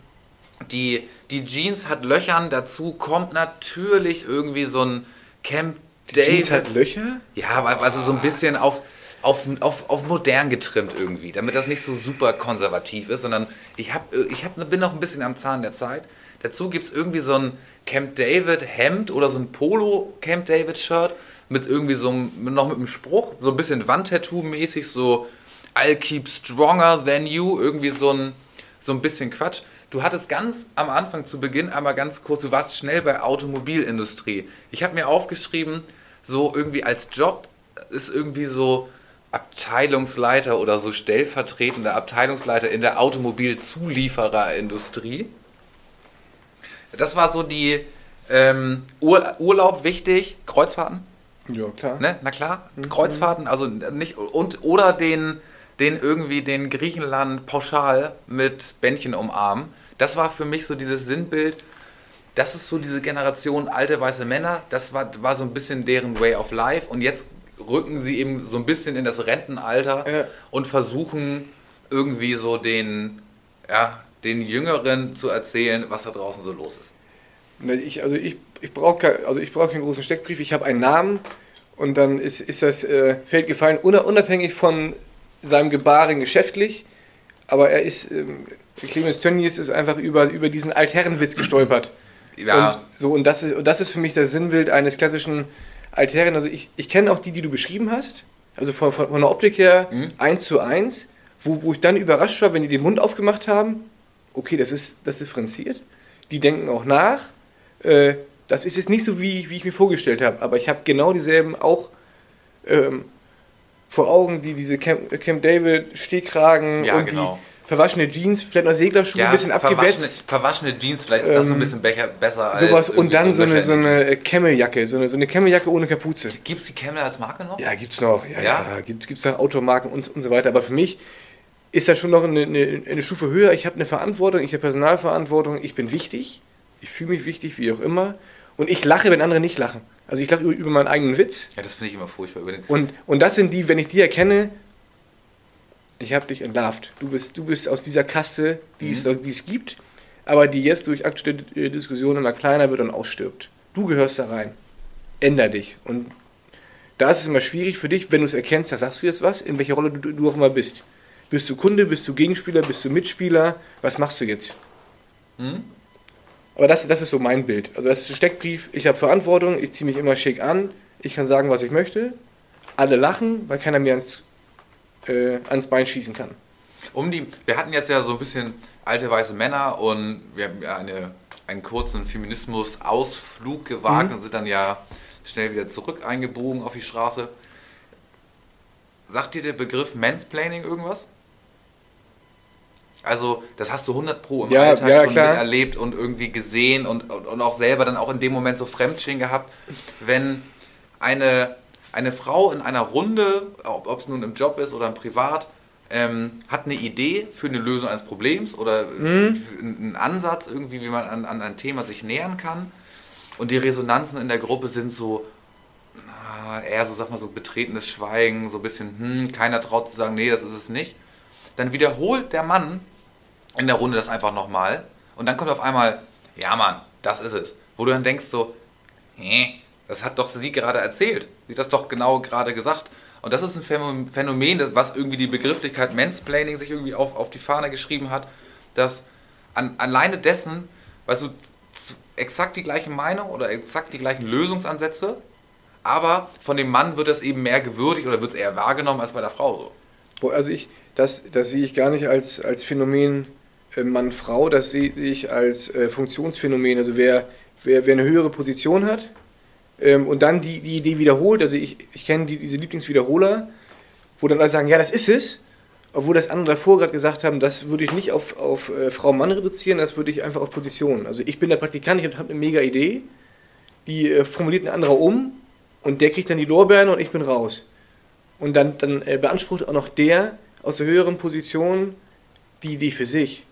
die, die Jeans hat Löchern, dazu kommt natürlich irgendwie so ein Camp Jeans David. hat Löcher? Ja, also so ein bisschen auf, auf, auf, auf modern getrimmt irgendwie, damit das nicht so super konservativ ist, sondern ich, hab, ich hab, bin noch ein bisschen am Zahn der Zeit. Dazu gibt es irgendwie so ein Camp David Hemd oder so ein Polo Camp David Shirt mit irgendwie so einem, noch mit einem Spruch, so ein bisschen Wandtattoo-mäßig, so I'll keep stronger than you, irgendwie so ein, so ein bisschen Quatsch. Du hattest ganz am Anfang zu Beginn einmal ganz kurz, du warst schnell bei Automobilindustrie. Ich habe mir aufgeschrieben, so irgendwie als Job ist irgendwie so Abteilungsleiter oder so stellvertretender Abteilungsleiter in der Automobilzuliefererindustrie. Das war so die ähm, Ur Urlaub wichtig, Kreuzfahrten. Ja, klar. Ne? Na klar, Kreuzfahrten, also nicht und oder den, den irgendwie den Griechenland pauschal mit Bändchen umarmen. Das war für mich so dieses Sinnbild. Das ist so diese Generation alte weiße Männer. Das war, war so ein bisschen deren Way of Life. Und jetzt rücken sie eben so ein bisschen in das Rentenalter Ja. und versuchen irgendwie so den, ja, den Jüngeren zu erzählen, was da draußen so los ist. Ich, also ich, ich brauche also ich brauch keinen großen Steckbrief, ich habe einen Namen und dann ist, ist das äh, Feld gefallen, una- unabhängig von seinem Gebaren geschäftlich, aber er ist, ähm, Clemens Tönnies ist einfach über, über diesen Altherrenwitz gestolpert. Ja, Und, so, und, das ist, und das ist für mich das Sinnbild eines klassischen Altherren. Also ich, ich kenne auch die, die du beschrieben hast, also von, von, von der Optik her Mhm. eins zu eins, wo, wo ich dann überrascht war, wenn die den Mund aufgemacht haben, okay, das ist das differenziert. Die denken auch nach. Äh, das ist jetzt nicht so, wie, wie ich mir vorgestellt habe, aber ich habe genau dieselben auch ähm, vor Augen, die diese Camp, Camp David Stehkragen Ja, und genau. Verwaschene Jeans, vielleicht noch Seglerschuhe, ein bisschen abgewetzt. verwaschene Jeans, vielleicht ist das so ein Ähm, bisschen becher, besser Sowas irgendwie und dann so eine, so in die Jeans. eine Camel-Jacke, so eine, so eine Camel-Jacke ohne Kapuze. Gibt's die Camel als Marke noch? Ja, gibt's noch. Ja, Ja? ja. Gibt es noch Automarken und, und so weiter. Aber für mich ist das schon noch eine, eine, eine Stufe höher. Ich habe eine Verantwortung, ich habe Personalverantwortung, ich bin wichtig, ich fühle mich wichtig, wie auch immer. Und ich lache, wenn andere nicht lachen. Also ich lache über, über meinen eigenen Witz. Ja, das finde ich immer furchtbar. Und, und das sind die, wenn ich die erkenne, ich habe dich entlarvt. Du bist, du bist aus dieser Kaste, die, es, die es gibt, aber die jetzt durch aktuelle äh, Diskussionen immer kleiner wird und ausstirbt. Du gehörst da rein. Änder dich. Und da ist es immer schwierig für dich, wenn du es erkennst, da sagst du jetzt was, in welcher Rolle du, du auch immer bist. Bist du Kunde, bist du Gegenspieler, bist du Mitspieler, was machst du jetzt? Hm? Aber das, das ist so mein Bild. Also das ist ein Steckbrief, ich habe Verantwortung, ich ziehe mich immer schick an, ich kann sagen, was ich möchte. Alle lachen, weil keiner mir ans, äh, ans Bein schießen kann. Um die, wir hatten jetzt ja so ein bisschen alte weiße Männer und wir haben ja eine, einen kurzen Feminismus-Ausflug gewagt Mhm. und sind dann ja schnell wieder zurück eingebogen auf die Straße. Sagt dir der Begriff Mansplaining irgendwas? Also, das hast du 100 Pro im Ja, Alltag ja, schon klar. miterlebt und irgendwie gesehen und, und, und auch selber dann auch in dem Moment so Fremdschämen gehabt, wenn eine, eine Frau in einer Runde, ob es nun im Job ist oder im Privat, ähm, hat eine Idee für eine Lösung eines Problems oder Mhm. einen Ansatz irgendwie, wie man an, an ein Thema sich nähern kann. Und die Resonanzen in der Gruppe sind so, na, eher so, sag mal, so betretenes Schweigen, so ein bisschen, hm, keiner traut zu sagen, nee, das ist es nicht. Dann wiederholt der Mann in der Runde das einfach nochmal und dann kommt auf einmal, ja Mann, das ist es. Wo du dann denkst so, hä, das hat doch sie gerade erzählt. Sie hat das doch genau gerade gesagt. Und das ist ein Phänomen- was irgendwie die Begrifflichkeit Mansplaining sich irgendwie auf, auf die Fahne geschrieben hat, dass an, alleine dessen, weißt du, exakt die gleiche Meinung oder exakt die gleichen Lösungsansätze, aber von dem Mann wird das eben mehr gewürdigt oder wird es eher wahrgenommen als bei der Frau so. Also ich, das, das sehe ich gar nicht als, als Phänomen äh, Mann-Frau, das sehe ich als äh, Funktionsphänomen. Also wer, wer, wer eine höhere Position hat ähm, und dann die, die Idee wiederholt, also ich, ich kenne die, diese Lieblingswiederholer, wo dann alle sagen, ja, das ist es, obwohl das andere davor gerade gesagt haben, das würde ich nicht auf, auf äh, Frau-Mann reduzieren, das würde ich einfach auf Position. Also ich bin der Praktikant, ich habe eine mega Idee, die äh, formuliert ein anderer um und der kriegt dann die Lorbeeren und ich bin raus. Und dann, dann äh, beansprucht auch noch der aus der höheren Position die Idee für sich.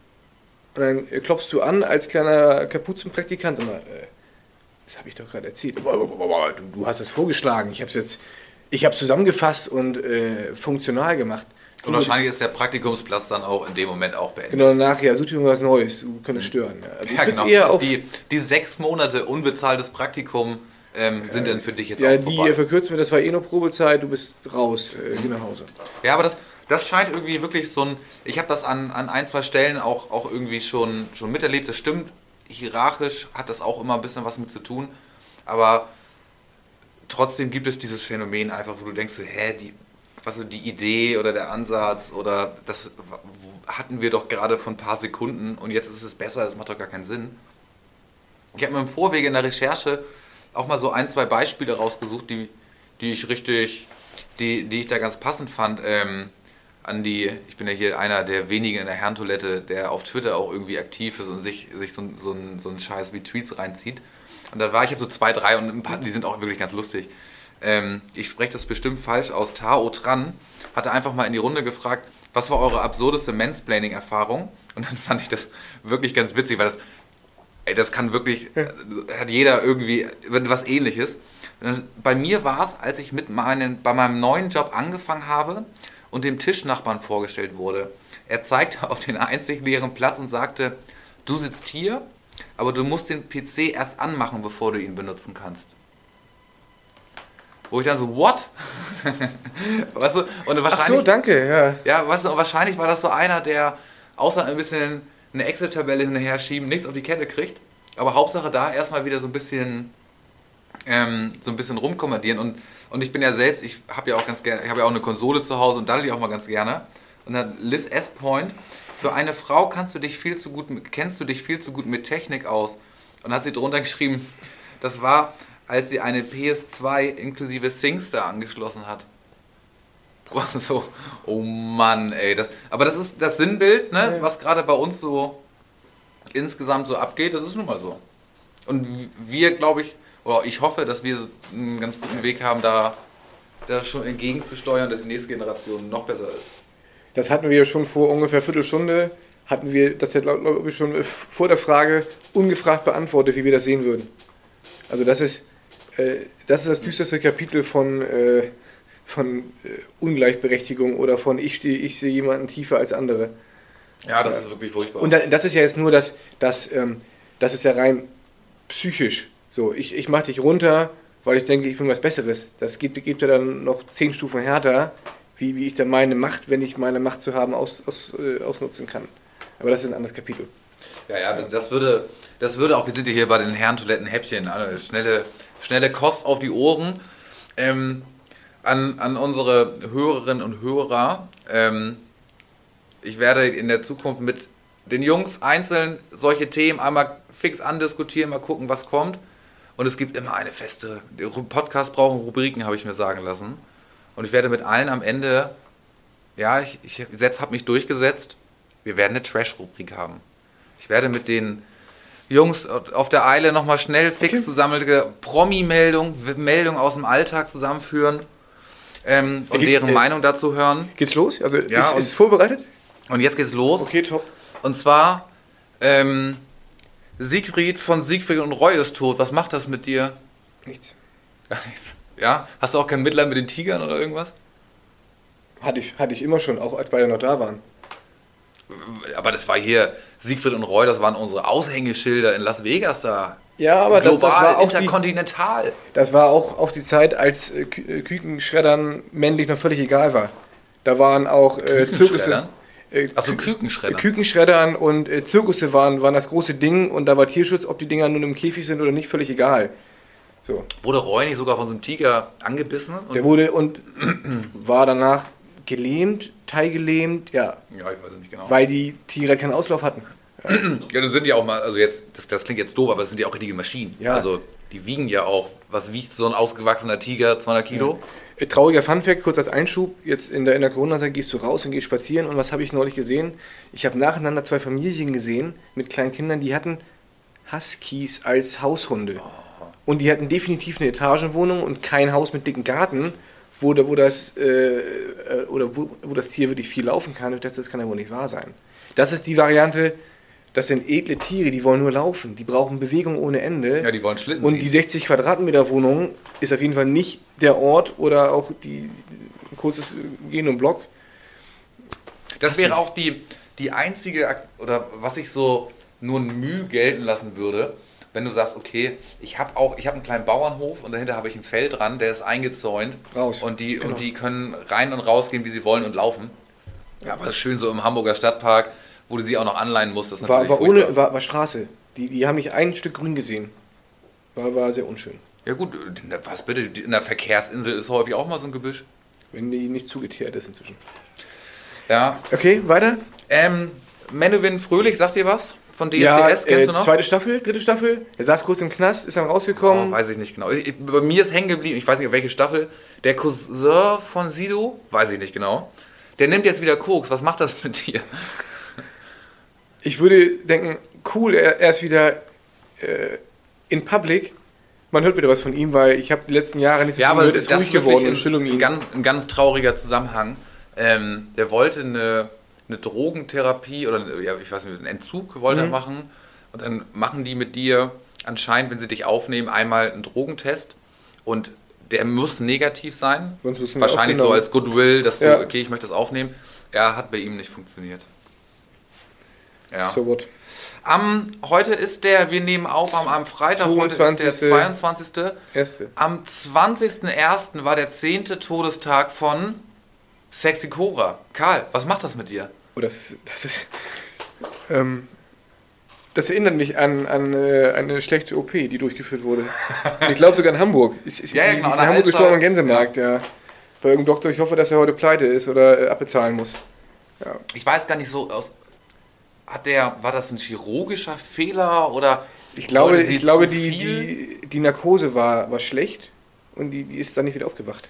Und dann äh, klopfst du an als kleiner Kapuzenpraktikant. Sag mal, äh, das habe ich doch gerade erzählt. Du, hast es vorgeschlagen. Ich habe es jetzt, ich habe zusammengefasst und äh, funktional gemacht. Und wahrscheinlich ist der Praktikumsplatz dann auch in dem Moment auch beendet. Genau danach, ja, such dir mal was Neues. Du könntest stören. Ja. Also Ja, genau. eher auf, die, die sechs Monate unbezahltes Praktikum ähm, sind dann für dich jetzt ja, auch die vorbei. äh, verkürzen wir, das war eh nur Probezeit, du bist raus, äh, geh nach Hause. Ja, aber das, das scheint irgendwie wirklich so ein. Ich habe das an, an ein, zwei Stellen auch, auch irgendwie schon, schon miterlebt. Das stimmt. Hierarchisch hat das auch immer ein bisschen was mit zu tun. Aber trotzdem gibt es dieses Phänomen einfach, wo du denkst, so, hä, die, was so die Idee oder der Ansatz oder das hatten wir doch gerade vor ein paar Sekunden und jetzt ist es besser, das macht doch gar keinen Sinn. Ich habe mir im Vorwege in der Recherche auch mal so ein, zwei Beispiele rausgesucht, die, die ich richtig, die, die ich da ganz passend fand. Ähm, an die, ich bin ja hier einer der wenigen in der Herrentoilette, der auf Twitter auch irgendwie aktiv ist und sich, sich so, ein- so, ein, so einen Scheiß wie Tweets reinzieht. Und da war ich jetzt so zwei, drei und ein paar, die sind auch wirklich ganz lustig. Ähm, ich spreche das bestimmt falsch aus. Tao Tran hatte einfach mal in die Runde gefragt, was war eure absurdeste Mansplaining-Erfahrung? Und dann fand ich das wirklich ganz witzig, weil das, ey, das kann wirklich, hat jeder irgendwie was ähnliches. Bei mir war es, als ich mit meinen, bei meinem neuen Job angefangen habe und dem Tischnachbarn vorgestellt wurde. Er zeigte auf den einzig leeren Platz und sagte, du sitzt hier, aber du musst den PC erst anmachen, bevor du ihn benutzen kannst. Wo ich dann so, what? weißt du, und Ach wahrscheinlich, so, danke, ja. ja, weißt du, wahrscheinlich war das so einer, der außer ein bisschen eine Excel-Tabelle hinterher schieben, nichts auf die Kette kriegt. Aber Hauptsache da erstmal wieder so ein bisschen ähm, so ein bisschen rumkommandieren und, und ich bin ja selbst, ich habe ja auch ganz gerne, ich habe ja auch eine Konsole zu Hause und daddel die auch mal ganz gerne. Und dann Liz S. Point, für eine Frau kannst du dich viel zu gut, kennst du dich viel zu gut mit Technik aus. Und hat sie drunter geschrieben, das war, als sie eine PS2 inklusive SingStar angeschlossen hat. So, oh Mann, ey. Das, aber das ist das Sinnbild, ne, was gerade bei uns so insgesamt so abgeht, das ist nun mal so. Und wir, glaube ich, oder ich hoffe, dass wir einen ganz guten Weg haben, da, da schon entgegenzusteuern, dass die nächste Generation noch besser ist. Das hatten wir ja schon vor ungefähr Viertelstunde, hatten wir das ja, glaube glaub ich, schon vor der Frage ungefragt beantwortet, wie wir das sehen würden. Also das ist, äh, das, ist das düsterste Kapitel von, äh, von äh, Ungleichberechtigung oder von ich, stehe, ich sehe jemanden tiefer als andere. Ja, das ist wirklich furchtbar. Und da- das ist ja jetzt nur das, das, ähm, das ist ja rein psychisch. So, ich, ich mache dich runter, weil ich denke, ich bin was Besseres. Das gibt, gibt ja dann noch zehn Stufen härter, wie, wie ich dann meine Macht, wenn ich meine Macht zu haben, aus, aus, äh, ausnutzen kann. Aber das ist ein anderes Kapitel. Ja, ja, das würde, das würde auch, wir sind ja hier bei den Herrentoiletten Häppchen, alle schnelle, schnelle Kost auf die Ohren. Ähm, an, an unsere Hörerinnen und Hörer, ähm, ich werde in der Zukunft mit den Jungs einzeln solche Themen einmal fix andiskutieren, mal gucken, was kommt. Und es gibt immer eine feste, Podcast brauchen Rubriken, habe ich mir sagen lassen. Und ich werde mit allen am Ende, ja, ich, ich habe mich durchgesetzt, wir werden eine Trash-Rubrik haben. Ich werde mit den Jungs auf der Eile nochmal schnell fix Okay. zusammengelte Promi-Meldung, Meldung aus dem Alltag zusammenführen ähm, und Geht- deren äh, Meinung dazu hören. Geht's los? Also Ja, ist, ist es vorbereitet? Und jetzt geht's los. Okay, top. Und zwar, ähm, Siegfried von Siegfried und Roy ist tot. Was macht das mit dir? Nichts. Ja? Hast du auch kein Mitleid mit den Tigern oder irgendwas? Hatte ich, hatte ich immer schon, auch als beide noch da waren. Aber das war hier, Siegfried und Roy, das waren unsere Aushängeschilder in Las Vegas da. Ja, aber das, das, Global, war auch die, interkontinental. das war auch, auch die Zeit, als äh, äh, Kükenschreddern männlich noch völlig egal war. Da waren auch äh, Zirkusse. Kükenschreddern? Äh, Achso, Kü- Kükenschredder. Kükenschreddern und äh, Zirkusse waren, waren das große Ding und da war Tierschutz, ob die Dinger nun im Käfig sind oder nicht, völlig egal. So. Wurde nicht sogar von so einem Tiger angebissen? Und Der wurde und war danach gelähmt, teilgelähmt, ja, ja, ich weiß es nicht genau. weil die Tiere keinen Auslauf hatten. Ja, dann sind die auch mal, also jetzt, das, das klingt jetzt doof, aber es sind ja auch richtige Maschinen. Ja. Also, die wiegen ja auch, was wiegt so ein ausgewachsener Tiger? 200 Kilo? Äh, Trauriger Funfact, kurz als Einschub. Jetzt in der, in der Corona-Zeit gehst du raus und gehst spazieren. Und was habe ich neulich gesehen? Ich habe nacheinander zwei Familien gesehen mit kleinen Kindern, die hatten Huskies als Haushunde. Und die hatten definitiv eine Etagenwohnung und kein Haus mit dicken Garten, wo, wo, das, äh, äh, oder wo, wo das Tier wirklich viel laufen kann. Und das, das kann ja wohl nicht wahr sein. Das ist die Variante, das sind edle Tiere, die wollen nur laufen. Die brauchen Bewegung ohne Ende. Ja, die wollen Schlitten Und die 60 Quadratmeter Wohnung ist auf jeden Fall nicht der Ort oder auch die ein kurzes Gehen um Block. Das wäre auch die, die einzige, oder was ich so nur ein Mühe gelten lassen würde, wenn du sagst, okay, ich habe auch, ich habe einen kleinen Bauernhof und dahinter habe ich ein Feld dran, der ist eingezäunt. Raus. Und die, Genau. und die können rein und rausgehen, wie sie wollen und laufen. Ja, aber das ist schön so im Hamburger Stadtpark, wo du sie auch noch anleihen musst. Das War, war, ohne, war, war Straße. Die, die haben nicht ein Stück Grün gesehen. War, war sehr unschön. Ja gut, was bitte, in der Verkehrsinsel ist häufig auch mal so ein Gebüsch. Wenn die nicht zugeteert ist inzwischen. Ja. Okay, weiter. Ähm, Menowin Fröhlich, sagt ihr was? Von DSDS, ja, kennst äh, du noch? zweite Staffel, dritte Staffel. Er saß kurz im Knast, ist dann Oh, rausgekommen. weiß ich nicht genau. Ich, ich- bei mir ist hängen geblieben, ich weiß nicht, auf welche Staffel. Der Cousin von Sido, weiß ich nicht genau. Der nimmt jetzt wieder Koks. Was macht das mit dir? Ich würde denken, cool, er, er ist wieder äh, in Public. Man hört wieder was von ihm, weil ich habe die letzten Jahre nicht so Ja, viel aber gehört, das ist ruhig geworden ein, und still um ihn. ganz, ein ganz trauriger Zusammenhang. Ähm, der wollte eine, eine Drogentherapie oder ja, ich weiß nicht, einen Entzug wollte Mhm. er machen. Und dann machen die mit dir anscheinend, wenn sie dich aufnehmen, einmal einen Drogentest. Und der muss negativ sein. Wahrscheinlich so als Goodwill, dass du, Ja. okay, ich möchte das aufnehmen. Er hat bei ihm nicht funktioniert. Ja. So what? Am, heute ist der, wir nehmen auf am, am Freitag, heute ist der 22.. 22. Erste. Am 20.01. war der 10. Todestag von Sexy Cora. Karl, was macht das mit dir? Oh, das ist. Das, ist ähm, das erinnert mich an, an äh, eine schlechte OP, die durchgeführt wurde. Ich glaube sogar in Hamburg. Ist, ist, Ja, ja, genau, ist in Hamburg Alster. gestorben am Gänsemarkt, ja. Bei irgendeinem Doktor, ich hoffe, dass er heute pleite ist oder äh, abbezahlen muss. Ich weiß gar nicht so, hat der, war das ein chirurgischer Fehler oder Ich glaube, ich glaube die, die, die Narkose war, war schlecht und die, die ist dann nicht wieder aufgewacht.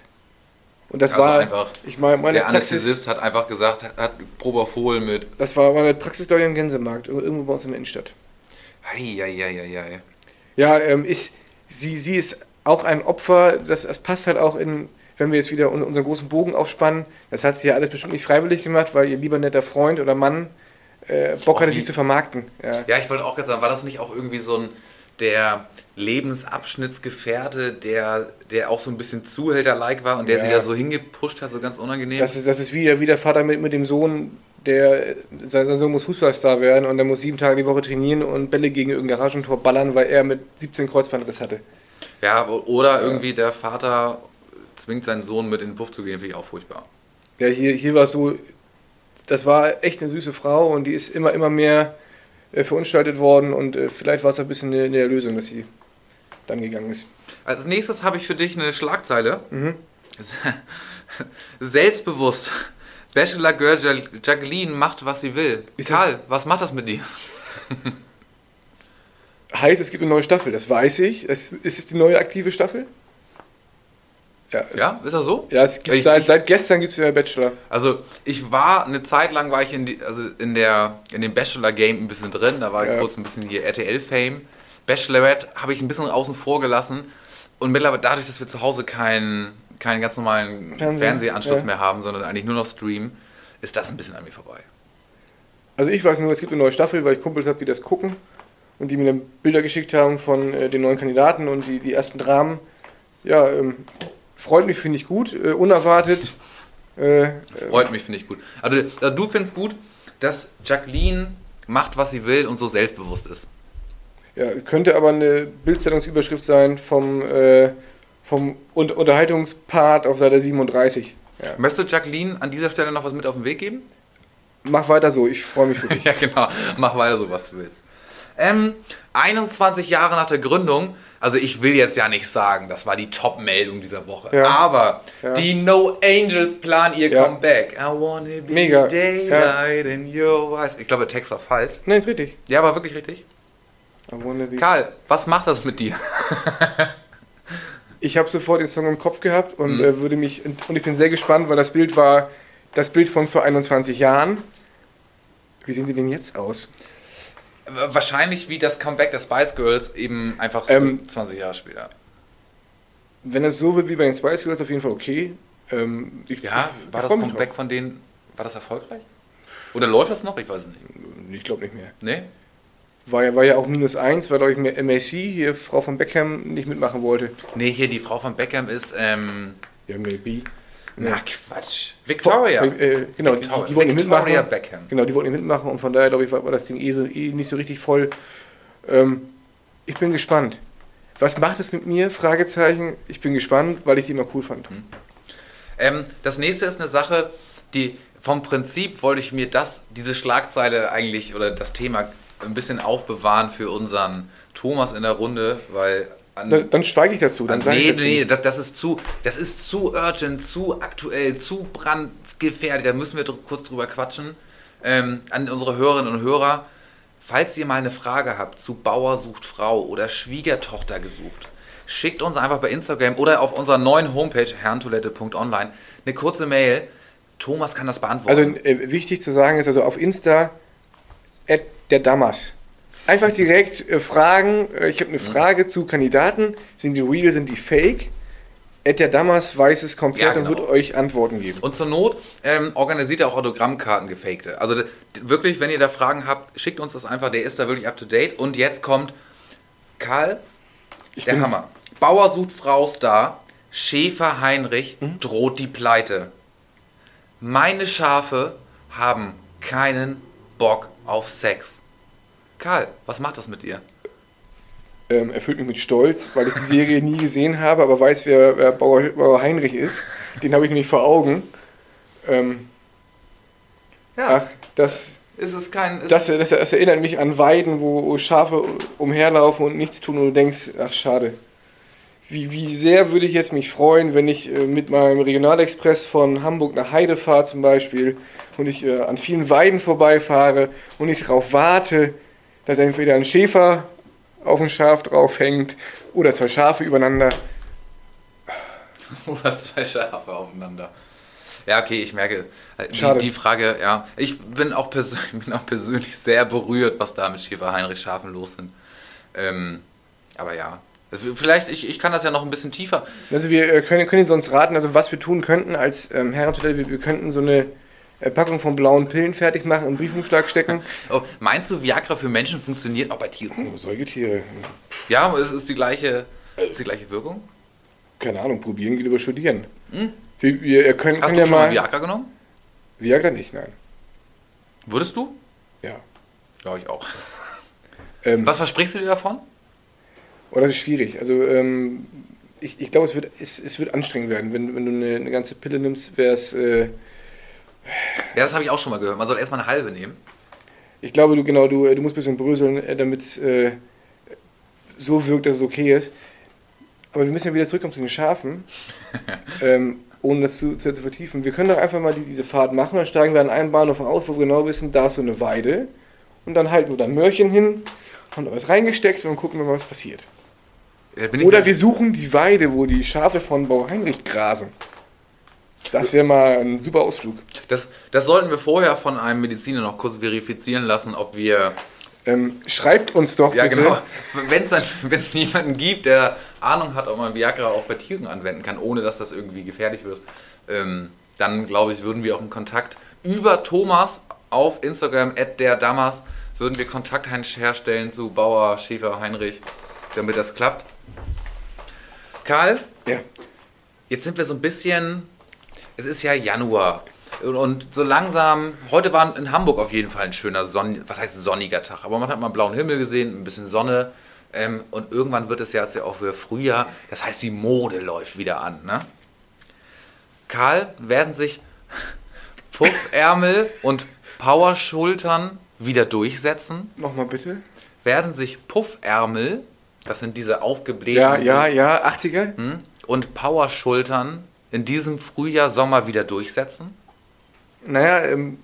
Und das Also war einfach ich meine, meine Der Praxis, Anästhesist hat einfach gesagt, hat Propofol mit. das war meine Praxis, glaube ich, am Gänsemarkt, irgendwo bei uns in der Innenstadt. Eieieiei. Ja, ähm, ist, sie, sie ist auch ein Opfer, das, das passt halt auch in, wenn wir jetzt wieder un- unseren großen Bogen aufspannen, das hat sie ja alles bestimmt nicht freiwillig gemacht, weil ihr lieber netter Freund oder Mann äh, Bock hatte, sie zu vermarkten. Ja. Ja, ich wollte auch gerade sagen, war das nicht auch irgendwie so ein der Lebensabschnittsgefährte, der, der auch so ein bisschen Zuhälter-like war und der Ja. sie da so hingepusht hat, so ganz unangenehm? Das ist, das ist wie, der- wie der Vater mit, mit dem Sohn, der, sein, sein Sohn muss Fußballstar werden und der muss sieben Tage die Woche trainieren und Bälle gegen irgendein Garagentor ballern, weil er mit 17 Kreuzbandriss hatte. ja, oder irgendwie der Vater zwingt seinen Sohn mit in den Puff zu gehen, finde ich auch furchtbar. Ja, hier, hier war es so, das war echt eine süße Frau und die ist immer, immer mehr äh, verunstaltet worden und äh, vielleicht war es ein bisschen eine, eine Lösung, dass sie dann gegangen ist. Als nächstes habe ich für dich eine Schlagzeile. Mhm. Selbstbewusst. Bachelor Girl Ja- Jacqueline macht, was sie will. Ist Karl, was macht das mit dir? Heißt, es gibt eine neue Staffel, das weiß ich. Es, ist es die neue aktive Staffel? Ja, Ja, ist das so? ja es gibt Ich- seit, ich- seit gestern gibt es wieder Bachelor. Also ich war eine Zeit lang war ich in, die, also in der in dem Bachelor Game ein bisschen drin, da war Ja. kurz ein bisschen hier RTL Fame. Bachelorette habe ich ein bisschen außen vor gelassen und mittlerweile dadurch, dass wir zu Hause keinen keinen ganz normalen Fernsehen, Fernsehanschluss ja. mehr haben, sondern eigentlich nur noch streamen, ist das ein bisschen an mir vorbei. Also ich weiß nur, es gibt eine neue Staffel, weil ich Kumpels habe, die das gucken und die mir dann Bilder geschickt haben von äh, den neuen Kandidaten und die, die ersten Dramen. Ja, ähm, freut mich, finde ich gut, äh, unerwartet. Äh, Freut mich, finde ich gut. Also äh, du findest gut, dass Jacqueline macht, was sie will und so selbstbewusst ist. ja, könnte aber eine Bildzeitungsüberschrift sein vom, äh, vom Un Unterhaltungspart auf Seite 37. Ja. Möchtest du Jacqueline an dieser Stelle noch was mit auf den Weg geben? Mach weiter so, ich freue mich für dich. Ja, genau. Mach weiter so, was du willst. Ähm, 21 Jahre nach der Gründung, also ich will jetzt ja nicht sagen, das war die Top-Meldung dieser Woche, Ja. aber Ja. die No Angels planen ihr Ja. Comeback. I wanna be Mega. daylight in your eyes. Ich glaube, der Text war falsch. Nein, ist richtig. Ja, war wirklich richtig. Karl, was macht das mit dir? Ich habe sofort den Song im Kopf gehabt und Mhm. äh, würde mich und ich bin sehr gespannt, weil das Bild war das Bild von vor 21 Jahren. Wie sehen sie denn jetzt aus? Wahrscheinlich wie das Comeback der Spice Girls eben einfach Ähm, 20 Jahre später. Wenn es so wird wie bei den Spice Girls, auf jeden Fall okay. Ähm, ich, Ja, ich, war ich das Comeback von denen, war das erfolgreich? Oder läuft das noch? Ich weiß es nicht. Ich glaube nicht mehr. Nee? War ja, war ja auch minus eins, weil, glaube ich, MAC, hier Frau von Beckham, nicht mitmachen wollte. Nee, hier die Frau von Beckham ist, ähm, Ja, maybe. Na Quatsch. Victoria. Äh, genau, die, Victoria, die, die wollten Victoria mitmachen. Beckham. Genau, die wollten mitmachen und von daher, glaube ich, war, war das Ding eh, so, eh nicht so richtig voll. Ähm, ich bin gespannt. Was macht es mit mir? Fragezeichen. Ich bin gespannt, weil ich die immer cool fand. Ähm, das nächste ist eine Sache, die vom Prinzip wollte ich mir das, diese Schlagzeile eigentlich oder das Thema ein bisschen aufbewahren für unseren Thomas in der Runde, weil an, Dann, dann schweige ich dazu. Dann an, sage ich nee, nee, das, das ist zu, das ist zu urgent, zu aktuell, zu brandgefährlich. Da müssen wir dr kurz drüber quatschen. Ähm, an unsere Hörerinnen und Hörer, falls ihr mal eine Frage habt zu Bauer sucht Frau oder Schwiegertochter gesucht, schickt uns einfach bei Instagram oder auf unserer neuen Homepage herrentoilette.online eine kurze Mail. Thomas kann das beantworten. Also äh, wichtig zu sagen ist also auf Insta at der Damas. Einfach direkt äh, fragen. Äh, ich habe eine Frage zu Kandidaten. Sind die real, sind die fake? Der Damas weiß es komplett Ja, und genau. wird euch Antworten geben. Und zur Not ähm, organisiert er auch Autogrammkarten gefakte. Also wirklich, wenn ihr da Fragen habt, schickt uns das einfach. Der ist da wirklich up to date. Und jetzt kommt Karl, Ich der Hammer. Bauer sucht Frau Star. Schäfer Heinrich Mhm. droht die Pleite. Meine Schafe haben keinen Bock auf Sex. Karl, was macht das mit dir? ähm, erfüllt mich mit Stolz, weil ich die Serie nie gesehen habe, aber weiß, wer, wer Bauer, Bauer Heinrich ist. Den habe ich nämlich vor Augen. Ähm, Ja, ach, das, ist es kein. Ist das, das, das erinnert mich an Weiden, wo Schafe umherlaufen und nichts tun und du denkst, ach schade. Wie, wie sehr würde ich jetzt mich freuen, wenn ich äh, mit meinem Regionalexpress von Hamburg nach Heide fahre zum Beispiel und ich äh, an vielen Weiden vorbeifahre und ich darauf warte, dass entweder ein Schäfer auf dem Schaf draufhängt oder zwei Schafe übereinander. Oder zwei Schafe aufeinander. Ja, okay, ich merke, äh, die, die Frage, ja, ich bin auch, persönlich, bin auch persönlich sehr berührt, was da mit Schäfer Heinrich Schafen los sind. Ähm, aber ja, Also vielleicht, ich, ich kann das ja noch ein bisschen tiefer. Also wir äh, können, können sonst raten, also was wir tun könnten als ähm, Herrentoilette, wir, wir könnten so eine Packung von blauen Pillen fertig machen, im Briefumschlag stecken. Oh, meinst du, Viagra für Menschen funktioniert auch bei Tieren? Oh, Säugetiere, Ja, es ist die gleiche, ist die gleiche Wirkung. keine Ahnung, probieren geht über studieren. Wir, wir äh, können, Hm? Hast du ja schon mal... Viagra genommen? Viagra nicht, nein. Würdest du? Ja. Glaube ich auch. Ähm, Was versprichst du dir davon? Oh, das ist schwierig. Also ähm, ich, ich glaube, es wird, es, es wird anstrengend werden. Wenn, wenn du eine, eine ganze Pille nimmst, wäre es... Äh, Ja, das habe ich auch schon mal gehört. Man soll erstmal eine halbe nehmen. ich glaube, du genau, du, äh, du musst ein bisschen bröseln, äh, damit es äh, so wirkt, dass es okay ist. Aber wir müssen ja wieder zurückkommen zu den Schafen. ähm, ohne das zu, zu, zu vertiefen. Wir können doch einfach mal die, diese Fahrt machen. Dann steigen wir an einem Bahnhof aus, wo wir genau wissen, da ist so eine Weide. Und dann halten wir da ein Möhrchen hin, haben da was reingesteckt und gucken wir mal, was passiert. Oder wir suchen die Weide, wo die Schafe von Bau Heinrich grasen. Das wäre mal ein super Ausflug. das, das sollten wir vorher von einem Mediziner noch kurz verifizieren lassen, ob wir. Ähm, schreibt uns doch Ja, bitte. genau. Wenn es jemanden gibt, der Ahnung hat, ob man Viagra auch bei Tieren anwenden kann, ohne dass das irgendwie gefährlich wird, ähm, dann glaube ich, würden wir auch einen Kontakt über Thomas auf Instagram, der Damas, würden wir Kontakt herstellen zu Bauer, Schäfer, Heinrich, damit das klappt. Karl, Ja. Jetzt sind wir so ein bisschen. Es ist ja Januar. Und, so langsam. Heute war in Hamburg auf jeden Fall ein schöner Sonn, was heißt sonniger Tag. Aber man hat mal einen blauen Himmel gesehen, ein bisschen Sonne. Ähm, und irgendwann wird es ja jetzt ja auch wieder Frühjahr. Das heißt, die Mode läuft wieder an. Ne? Karl, werden sich Puffärmel und Powerschultern wieder durchsetzen? Nochmal bitte. Werden sich Puffärmel, das sind diese aufgeblähten Ja, ja, ja. 80er? hm, und Powerschultern in diesem Frühjahr, Sommer wieder durchsetzen? Naja, ähm,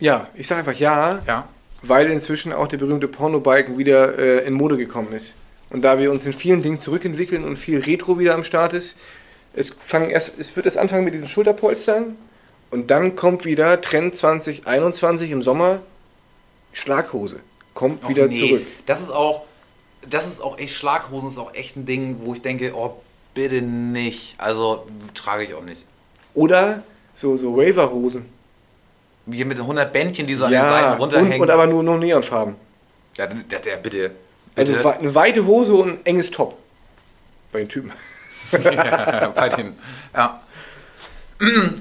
ja, ich sage einfach ja, Ja. weil inzwischen auch der berühmte Pornobalken wieder äh, in Mode gekommen ist. Und da wir uns in vielen Dingen zurückentwickeln und viel Retro wieder am Start ist, es, fangen erst, es wird erst anfangen mit diesen Schulterpolstern und dann kommt wieder Trend 2021 im Sommer Schlaghose. Kommt Och, wieder nee, zurück. Das ist auch, das ist auch echt, Schlaghosen ist auch echt ein Ding, wo ich denke, oh, bitte nicht. Also trage ich auch nicht. Oder so, so Raver-Hosen. Hier mit 100 Bändchen, die so an den Seiten und, runterhängen. und aber nur, nur Neonfarben. ja, der, der, bitte. Also bitte. wei- eine weite Hose und ein enges Top. Bei den Typen. ja, bei den, ja.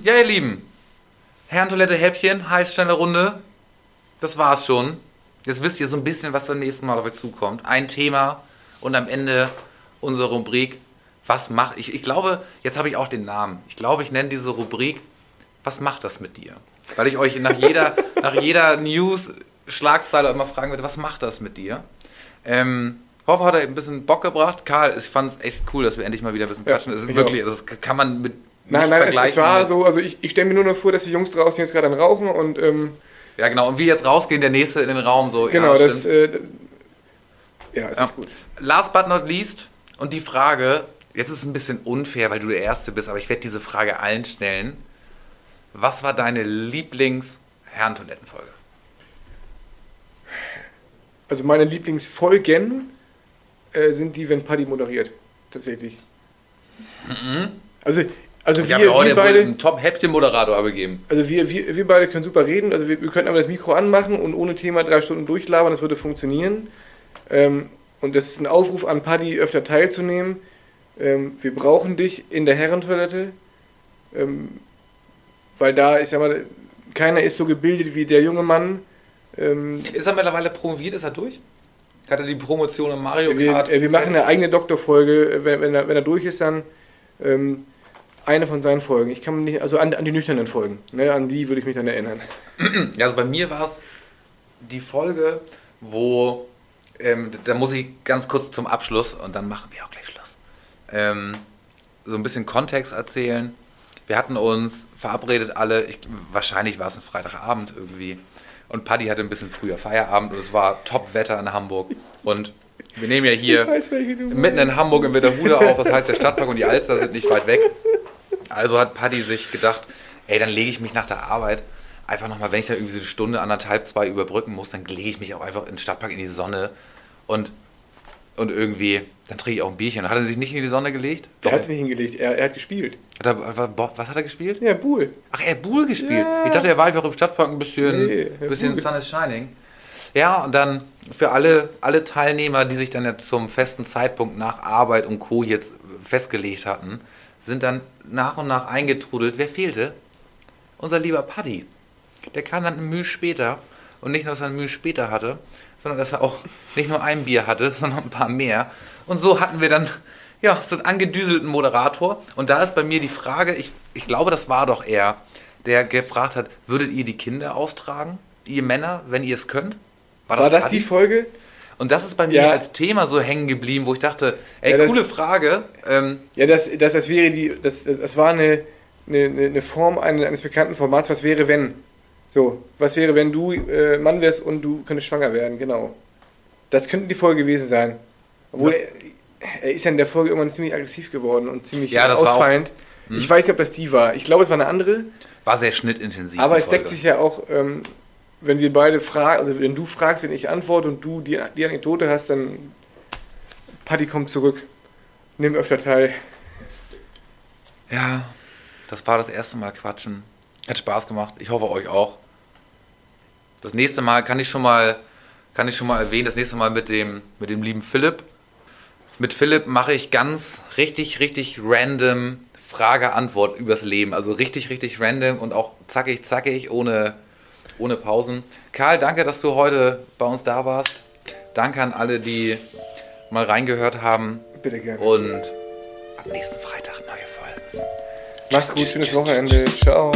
ja, ihr Lieben. Herrentoilette, Häppchen, heiß, schnelle Runde. Das war's schon. Jetzt wisst ihr so ein bisschen, was beim nächsten Mal auf euch zukommt. Ein Thema und am Ende unsere Rubrik. Was macht ich? Ich glaube, jetzt habe ich auch den Namen. Ich glaube, ich nenne diese Rubrik. Was macht das mit dir? Weil ich euch nach jeder, nach jeder News-Schlagzeile immer fragen würde, was macht das mit dir? Ähm, hoffe, hat er ein bisschen Bock gebracht. Karl, ich fand es echt cool, dass wir endlich mal wieder ein bisschen Ja, quatschen. Das ist ich wirklich, das kann man mit Nein, nein, es, es vergleichen war so, also ich, ich stelle mir nur noch vor, dass die Jungs draußen jetzt gerade Rauchen und ähm, Ja, genau. Und wie jetzt rausgehen, der nächste in den Raum. So, genau, ja, das, äh, ja, ist Ja. gut. Last but not least. Und die Frage, jetzt ist es ein bisschen unfair, weil du der Erste bist, aber ich werde diese Frage allen stellen. Was war deine Lieblings-Herrentoilettenfolge? Also meine Lieblingsfolgen äh, sind die, wenn Paddy moderiert, tatsächlich. Also, also Ich wir, ja heute wir beide, einen Top-Häppchen-Moderator abgegeben. also wir, wir, wir beide können super reden, also wir, wir könnten aber das Mikro anmachen und ohne Thema drei Stunden durchlabern, das würde funktionieren. Ähm, und das ist ein Aufruf an Paddy, öfter teilzunehmen. Ähm, wir brauchen dich in der Herrentoilette, ähm, weil da ist ja mal, keiner ist so gebildet wie der junge Mann. Ähm, Ist er mittlerweile promoviert? Ist er durch? Hat er die Promotion im Mario wir, Kart? äh, wir machen eine eigene Doktorfolge, äh, wenn, wenn, er, wenn er durch ist, dann ähm, eine von seinen Folgen. Ich kann mich nicht, also an, an die nüchternen Folgen, ne, an die würde ich mich dann erinnern. Ja, also bei mir war es die Folge, wo, ähm, da muss ich ganz kurz zum Abschluss und dann machen wir auch gleich Schluss, ähm, so ein bisschen Kontext erzählen. Wir hatten uns verabredet alle, ich, wahrscheinlich war es ein Freitagabend irgendwie und Paddy hatte ein bisschen früher Feierabend und es war Top-Wetter in Hamburg und Wir nehmen ja hier weiß, mitten in Hamburg in Witterhude auf. Das heißt, der Stadtpark und die Alster sind nicht weit weg. Also hat Paddy sich gedacht, ey, dann lege ich mich nach der Arbeit einfach nochmal, wenn ich da irgendwie so eine Stunde, anderthalb, zwei überbrücken muss, dann lege ich mich auch einfach in den Stadtpark in die Sonne und, und irgendwie, dann trinke ich auch ein Bierchen. Hat er sich nicht in die Sonne gelegt? Er hat es nicht hingelegt, er, er hat gespielt. Hat er, was hat er gespielt? Ja, Buhl. Ach, er hat Buhl gespielt. Ja. Ich dachte, er war einfach im Stadtpark ein bisschen, Nee, bisschen Sun is Shining. Ja, und dann für alle, alle Teilnehmer, die sich dann ja zum festen Zeitpunkt nach Arbeit und Co. jetzt festgelegt hatten, sind dann nach und nach eingetrudelt. Wer fehlte? Unser lieber Paddy. Der kam dann ein Mühe später. Und nicht nur, dass er ein Mühe später hatte, sondern dass er auch nicht nur ein Bier hatte, sondern ein paar mehr. Und so hatten wir dann ja, so einen angedüselten Moderator. Und da ist bei mir die Frage, ich, ich glaube, das war doch er, der gefragt hat, würdet ihr die Kinder austragen, ihr Männer, wenn ihr es könnt? War das Paddy? die Folge? Und das ist bei mir Ja. als Thema so hängen geblieben, wo ich dachte, ey, Ja, das- coole Frage. Ähm, Ja, das, das, das wäre die, das, das war eine, eine, eine eine Form eines, eines bekannten Formats. Was wäre, wenn? So, was wäre, wenn du äh, Mann wärst und du könntest schwanger werden? Genau. Das könnte die Folge gewesen sein. Obwohl, er, er ist ja in der Folge irgendwann ziemlich aggressiv geworden und ziemlich Ja, war auch- Hm. ausfallend. Ich weiß nicht, ob das die war. Ich glaube, es war eine andere. war sehr schnittintensiv. Aber es deckt sich ja auch, ähm, wenn wir beide fragen, also wenn du fragst und ich antworte und du die, die Anekdote hast, dann Paddy kommt zurück. Nimm öfter teil. Ja, das war das erste Mal Quatschen. Hat Spaß gemacht. Ich hoffe euch auch. Das nächste Mal kann ich schon mal, kann ich schon mal erwähnen, das nächste Mal mit dem, mit dem lieben Philipp. Mit Philipp mache ich ganz richtig, richtig random Frage-Antwort übers Leben. Also richtig, richtig random und auch zackig, zackig, ohne, ohne Pausen. Karl, danke, dass du heute bei uns da warst. Danke an alle, die mal reingehört haben. Bitte gerne. Und am nächsten Freitag neue Folge. Mach's gut, schönes Wochenende. Ciao.